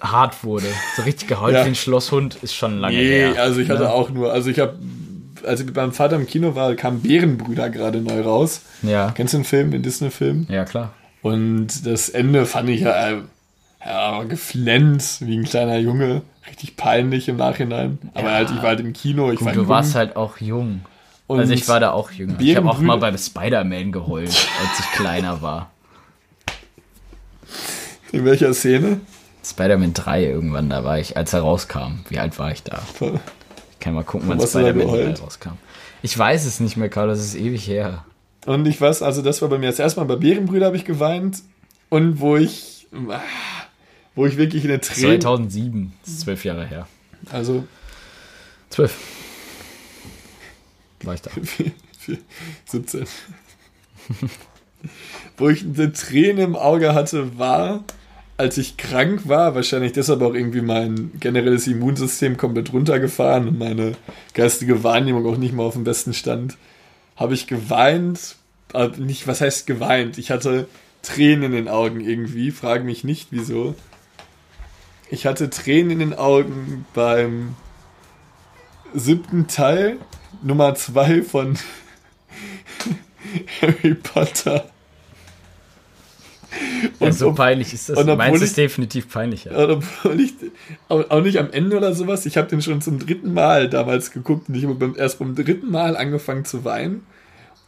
D: hart wurde. So richtig geheult
A: Ja.
D: wie ein Schlosshund ist schon lange
A: Nee,
D: her.
A: also ich hatte
D: Ja.
A: auch nur, also ich habe, als ich mit meinem Vater im Kino war, kam Bärenbrüder gerade neu raus.
D: Ja.
A: Kennst du den Film, den Disney-Film?
D: Ja, klar.
A: Und das Ende fand ich ja, äh, ja geflennt, wie ein kleiner Junge. Richtig peinlich im Nachhinein. Aber
D: Ja.
A: halt, ich war halt im Kino, ich war
D: Gut, du
A: jung.
D: warst halt auch jung.
A: Und
D: also ich war da auch jünger. Ich habe auch mal bei Spider-Man geheult, als ich kleiner war.
A: In welcher Szene?
D: Spider-Man 3 irgendwann, da war ich, als er rauskam. Wie alt war ich da? Kann mal gucken, wann
A: da
D: Spider-Man 3
A: geheult?
D: rauskam. Ich weiß es nicht mehr, Karl, das ist ewig her.
A: Und ich weiß, also das war bei mir das erste Mal bei Bärenbrüder habe ich geweint. Und wo ich, ah, wo ich wirklich eine Träne,
D: 2007, das ist zwölf Jahre her.
A: also
D: Zwölf. War ich da.
A: 17. Wo ich eine Träne im Auge hatte, war, als ich krank war, wahrscheinlich deshalb auch irgendwie mein generelles Immunsystem komplett runtergefahren und meine geistige Wahrnehmung auch nicht mehr auf dem besten Stand, habe ich geweint, äh, nicht, was heißt geweint? Ich hatte Tränen in den Augen irgendwie, frage mich nicht wieso. Ich hatte Tränen in den Augen beim siebten Teil, Nummer zwei von Harry Potter.
D: Ja, so peinlich ist das.
A: und
D: Meins ist
A: ich-
D: definitiv peinlicher.
A: und obwohl ich, auch nicht am Ende oder sowas, ich habe den schon zum dritten Mal damals geguckt und ich habe erst beim dritten Mal angefangen zu weinen.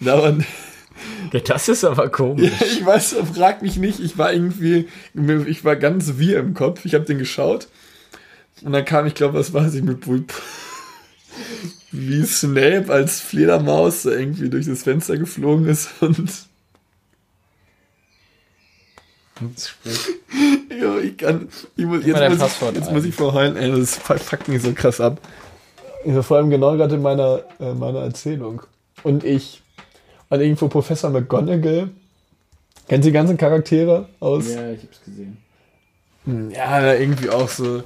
A: Und da
D: Ja, das ist aber komisch.
A: ich weiß, frag mich nicht, ich war irgendwie, ich war ganz wir im Kopf, ich habe den geschaut und dann kam, ich glaube, was weiß ich, mit wie- wie Snape als Fledermaus irgendwie durch das Fenster geflogen ist und Ja, ich kann. Ich muss, jetzt muss,
D: Passwort
A: ich, jetzt
D: ein.
A: muss ich vorheulen, ey, das fuck- fuckt mich so krass ab. Ich war vor allem genau gerade in meiner, äh, meiner Erzählung. Und ich. Und irgendwo Professor McGonagall. Kennt ihr die ganzen Charaktere aus?
D: ich hab's gesehen.
A: Ja, da irgendwie auch so.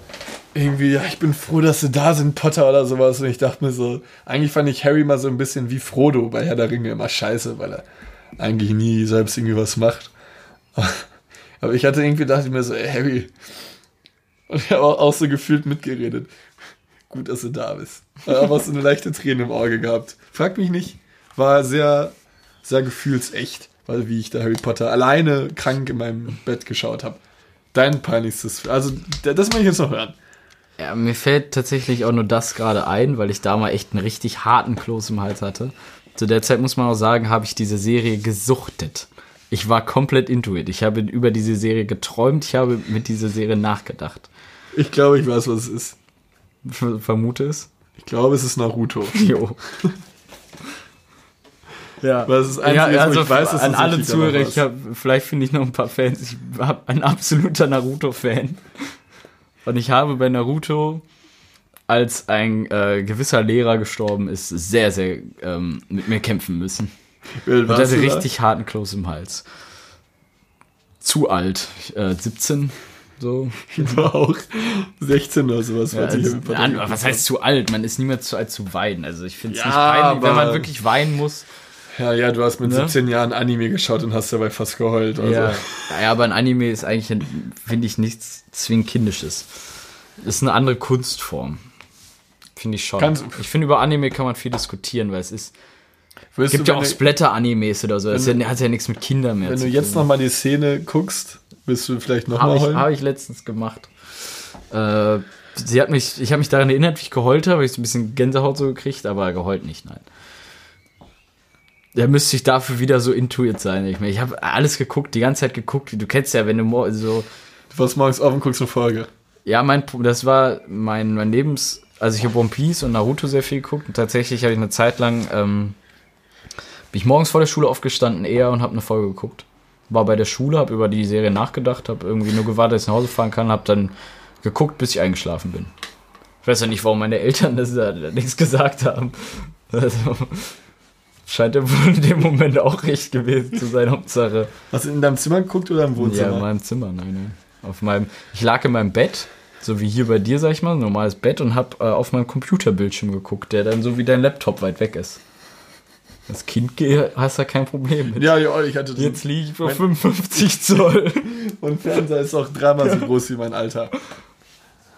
A: Irgendwie, ja, ich bin froh, dass sie da sind, Potter oder sowas. Und ich dachte mir so, eigentlich fand ich Harry mal so ein bisschen wie Frodo bei Herr der Ringe immer scheiße, weil er eigentlich nie selbst irgendwie was macht. Aber ich hatte irgendwie, dachte ich mir so, ey, Harry. Und ich habe auch, auch so gefühlt mitgeredet. Gut, dass du da bist. Aber auch so eine leichte Träne im Auge gehabt. Frag mich nicht. War sehr, sehr gefühlsecht, weil wie ich da Harry Potter alleine krank in meinem Bett geschaut habe. Dein peinlichstes. Also, das will ich jetzt noch hören.
D: Ja, mir fällt tatsächlich auch nur das gerade ein, weil ich da mal echt einen richtig harten Kloß im Hals hatte. Zu der Zeit muss man auch sagen, habe ich diese Serie gesuchtet. Ich war komplett into it. Ich habe über diese Serie geträumt. Ich habe mit dieser Serie nachgedacht.
A: Ich glaube, ich weiß, was es ist.
D: Ver- Vermute es?
A: Ich glaube, es ist Naruto.
D: Jo. Ja,
A: es ist
D: ja, also
A: ich weiß,
D: an alle Zuhörer, ich hab, vielleicht finde ich noch ein paar Fans. Ich habe ein absoluter Naruto-Fan. Und ich habe bei Naruto, als ein äh, gewisser Lehrer gestorben ist, sehr, sehr ähm, mit mir kämpfen müssen. Und hatte
A: du da?
D: richtig harten Kloß im Hals. Zu alt. Äh, 17, so.
A: Ich war auch 16 oder sowas.
D: Ja,
A: als
D: an, was heißt zu alt? Man ist niemals zu alt zu weinen. Also ich finde es
A: Ja,
D: nicht peinlich, wenn man wirklich weinen muss.
A: Ja, ja, du hast mit
D: Ne?
A: 17 Jahren Anime geschaut und hast dabei fast geheult. Also.
D: Ja. ja, aber ein Anime ist eigentlich, finde ich, nichts zwingend Kindisches. Ist eine andere Kunstform. Finde ich schon.
A: Kannst-
D: ich finde, über Anime kann man viel diskutieren, weil es ist.
A: Willst
D: gibt
A: du,
D: ja auch
A: wenn, du,
D: Splatter-Animes oder so. Das
A: wenn
D: ja- hat ja nichts mit Kindern mehr
A: wenn
D: zu
A: du jetzt
D: tun.
A: nochmal die Szene guckst, willst du vielleicht
D: Habe
A: nochmal heulen?
D: hab ich letztens gemacht. Äh, sie hat mich, ich habe mich daran erinnert, wie ich geheult habe, ich so ein bisschen Gänsehaut so gekriegt, aber geheult nicht, nein. Da müsste ich dafür wieder so intuit sein. Ich, meine, ich habe alles geguckt, die ganze Zeit geguckt. Du kennst ja, wenn du so.
A: Du warst morgens auf und guckst eine Folge.
D: Ja, mein, das war mein, mein Lebens. Also ich habe One Piece und Naruto sehr viel geguckt. Und tatsächlich habe ich eine Zeit lang. Ähm, bin ich morgens vor der Schule aufgestanden eher und habe eine Folge geguckt. War bei der Schule, habe über die Serie nachgedacht, habe irgendwie nur gewartet, dass ich nach Hause fahren kann, habe dann geguckt, bis ich eingeschlafen bin. Ich weiß ja nicht, warum meine Eltern das da nichts gesagt haben. Also, scheint er wohl in dem Moment auch recht gewesen zu sein, Hauptsache.
A: Hast du in deinem Zimmer geguckt oder im
D: Ja,
A: Wohnzimmer?
D: in meinem Zimmer, nein, nein. Auf meinem, ich lag in meinem Bett, so wie hier bei dir, sag ich mal, normales Bett und hab äh, auf meinem Computerbildschirm geguckt, der dann so wie dein Laptop weit weg ist. Als Kind hast du da kein Problem mit.
A: ja, ja, ich hatte den,
D: Jetzt liege ich auf 55 Zoll.
A: Und Fernseher ist auch dreimal so groß wie mein Alter.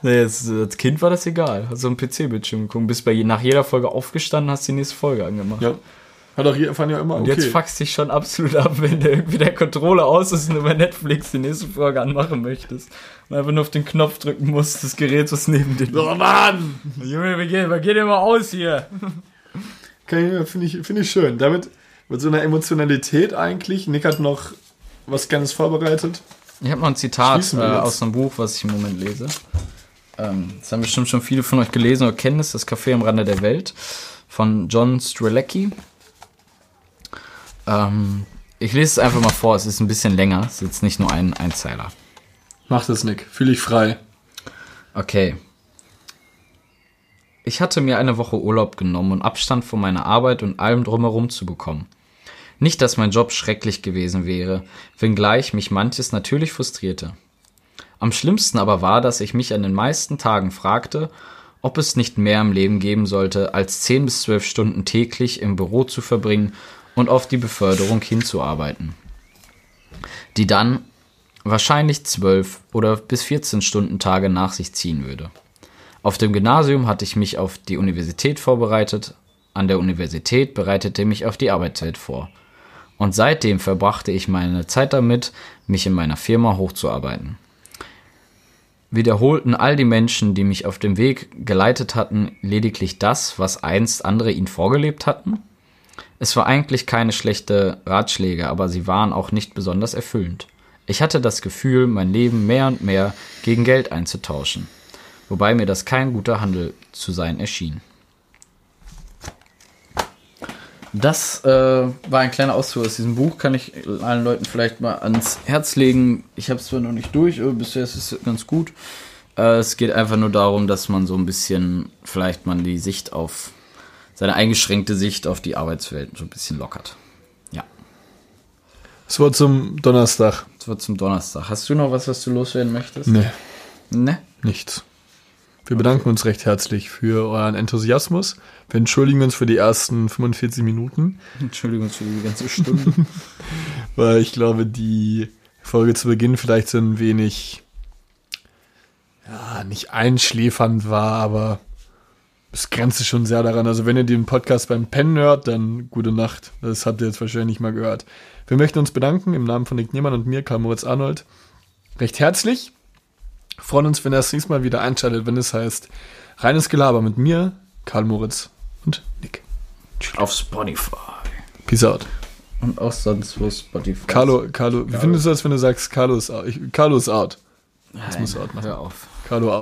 D: Nee, als Kind war das egal. Hast so einen PC-Bildschirm geguckt, bist bei nach jeder Folge aufgestanden, hast die nächste Folge angemacht.
A: Ja. Hat auch hier, fand ja immer
D: Und
A: okay.
D: jetzt fuckst dich schon absolut ab, wenn der, irgendwie der Controller aus ist und du bei Netflix die nächste Folge anmachen möchtest. Und einfach nur auf den Knopf drücken musst, das Gerät, was neben dir
A: oh Mann!
D: Junge, wir gehen, wir gehen immer aus hier.
A: Okay, Finde ich, finde ich schön. Damit, mit so einer Emotionalität eigentlich. Nick hat noch was Kleines vorbereitet.
D: Ich habe noch ein Zitat äh, aus einem Buch, was ich im Moment lese. Ähm, das haben bestimmt schon viele von euch gelesen oder kennen es, das Café am Rande der Welt von John Strelecki. Ähm, ich lese es einfach mal vor, es ist ein bisschen länger, es ist jetzt nicht nur ein Einzeiler.
A: Mach das, Nick. Fühle ich frei.
D: Okay. Ich hatte mir eine Woche Urlaub genommen, um Abstand von meiner Arbeit und allem drumherum zu bekommen. Nicht, dass mein Job schrecklich gewesen wäre, wenngleich mich manches natürlich frustrierte. Am schlimmsten aber war, dass ich mich an den meisten Tagen fragte, ob es nicht mehr im Leben geben sollte, als 10 bis 12 Stunden täglich im Büro zu verbringen und auf die Beförderung hinzuarbeiten. Die dann wahrscheinlich 12 oder bis 14 Stunden Tage nach sich ziehen würde. Auf dem Gymnasium hatte ich mich auf die Universität vorbereitet, an der Universität bereitete mich auf die Arbeitswelt vor. Und seitdem verbrachte ich meine Zeit damit, mich in meiner Firma hochzuarbeiten. Wiederholten all die Menschen, die mich auf dem Weg geleitet hatten, lediglich das, was einst andere ihnen vorgelebt hatten? Es war eigentlich keine schlechte Ratschläge, aber sie waren auch nicht besonders erfüllend. Ich hatte das Gefühl, mein Leben mehr und mehr gegen Geld einzutauschen, wobei mir das kein guter Handel zu sein erschien. Das äh, war ein kleiner Auszug aus diesem Buch, kann ich allen Leuten vielleicht mal ans Herz legen. Ich habe es zwar noch nicht durch, aber bisher ist es ganz gut. Äh, es geht einfach nur darum, dass man so ein bisschen, vielleicht man die Sicht auf, seine eingeschränkte Sicht auf die Arbeitswelt so ein bisschen lockert. Ja,
A: Das Wort zum Donnerstag.
D: das wird zum Donnerstag. Hast du noch was, was du loswerden möchtest?
A: Nee,
D: Ne?
A: nichts. Wir bedanken uns recht herzlich für euren Enthusiasmus. Wir entschuldigen uns für die ersten 45 Minuten,
D: Entschuldigung für die ganze Stunde.
A: weil ich glaube, die Folge zu Beginn vielleicht so ein wenig, ja, nicht einschläfernd war, aber es grenzt schon sehr daran. Also wenn ihr den Podcast beim Pennen hört, dann gute Nacht. Das habt ihr jetzt wahrscheinlich mal gehört. Wir möchten uns bedanken im Namen von Nick Niemann und mir, Karl Moritz Arnold, recht herzlich. Freuen uns, wenn ihr das nächste Mal wieder einschaltet, wenn es heißt Reines Gelaber mit mir, Karl Moritz und Nick.
D: Auf Spotify.
A: Peace out.
D: Und auch sonst wo Spotify.
A: Carlo, Carlo, wie findest du das, wenn du sagst, Carlo ist out? Ich, Carlo ist out.
D: das
A: muss out machen.
D: Hör auf.
A: Carlo out.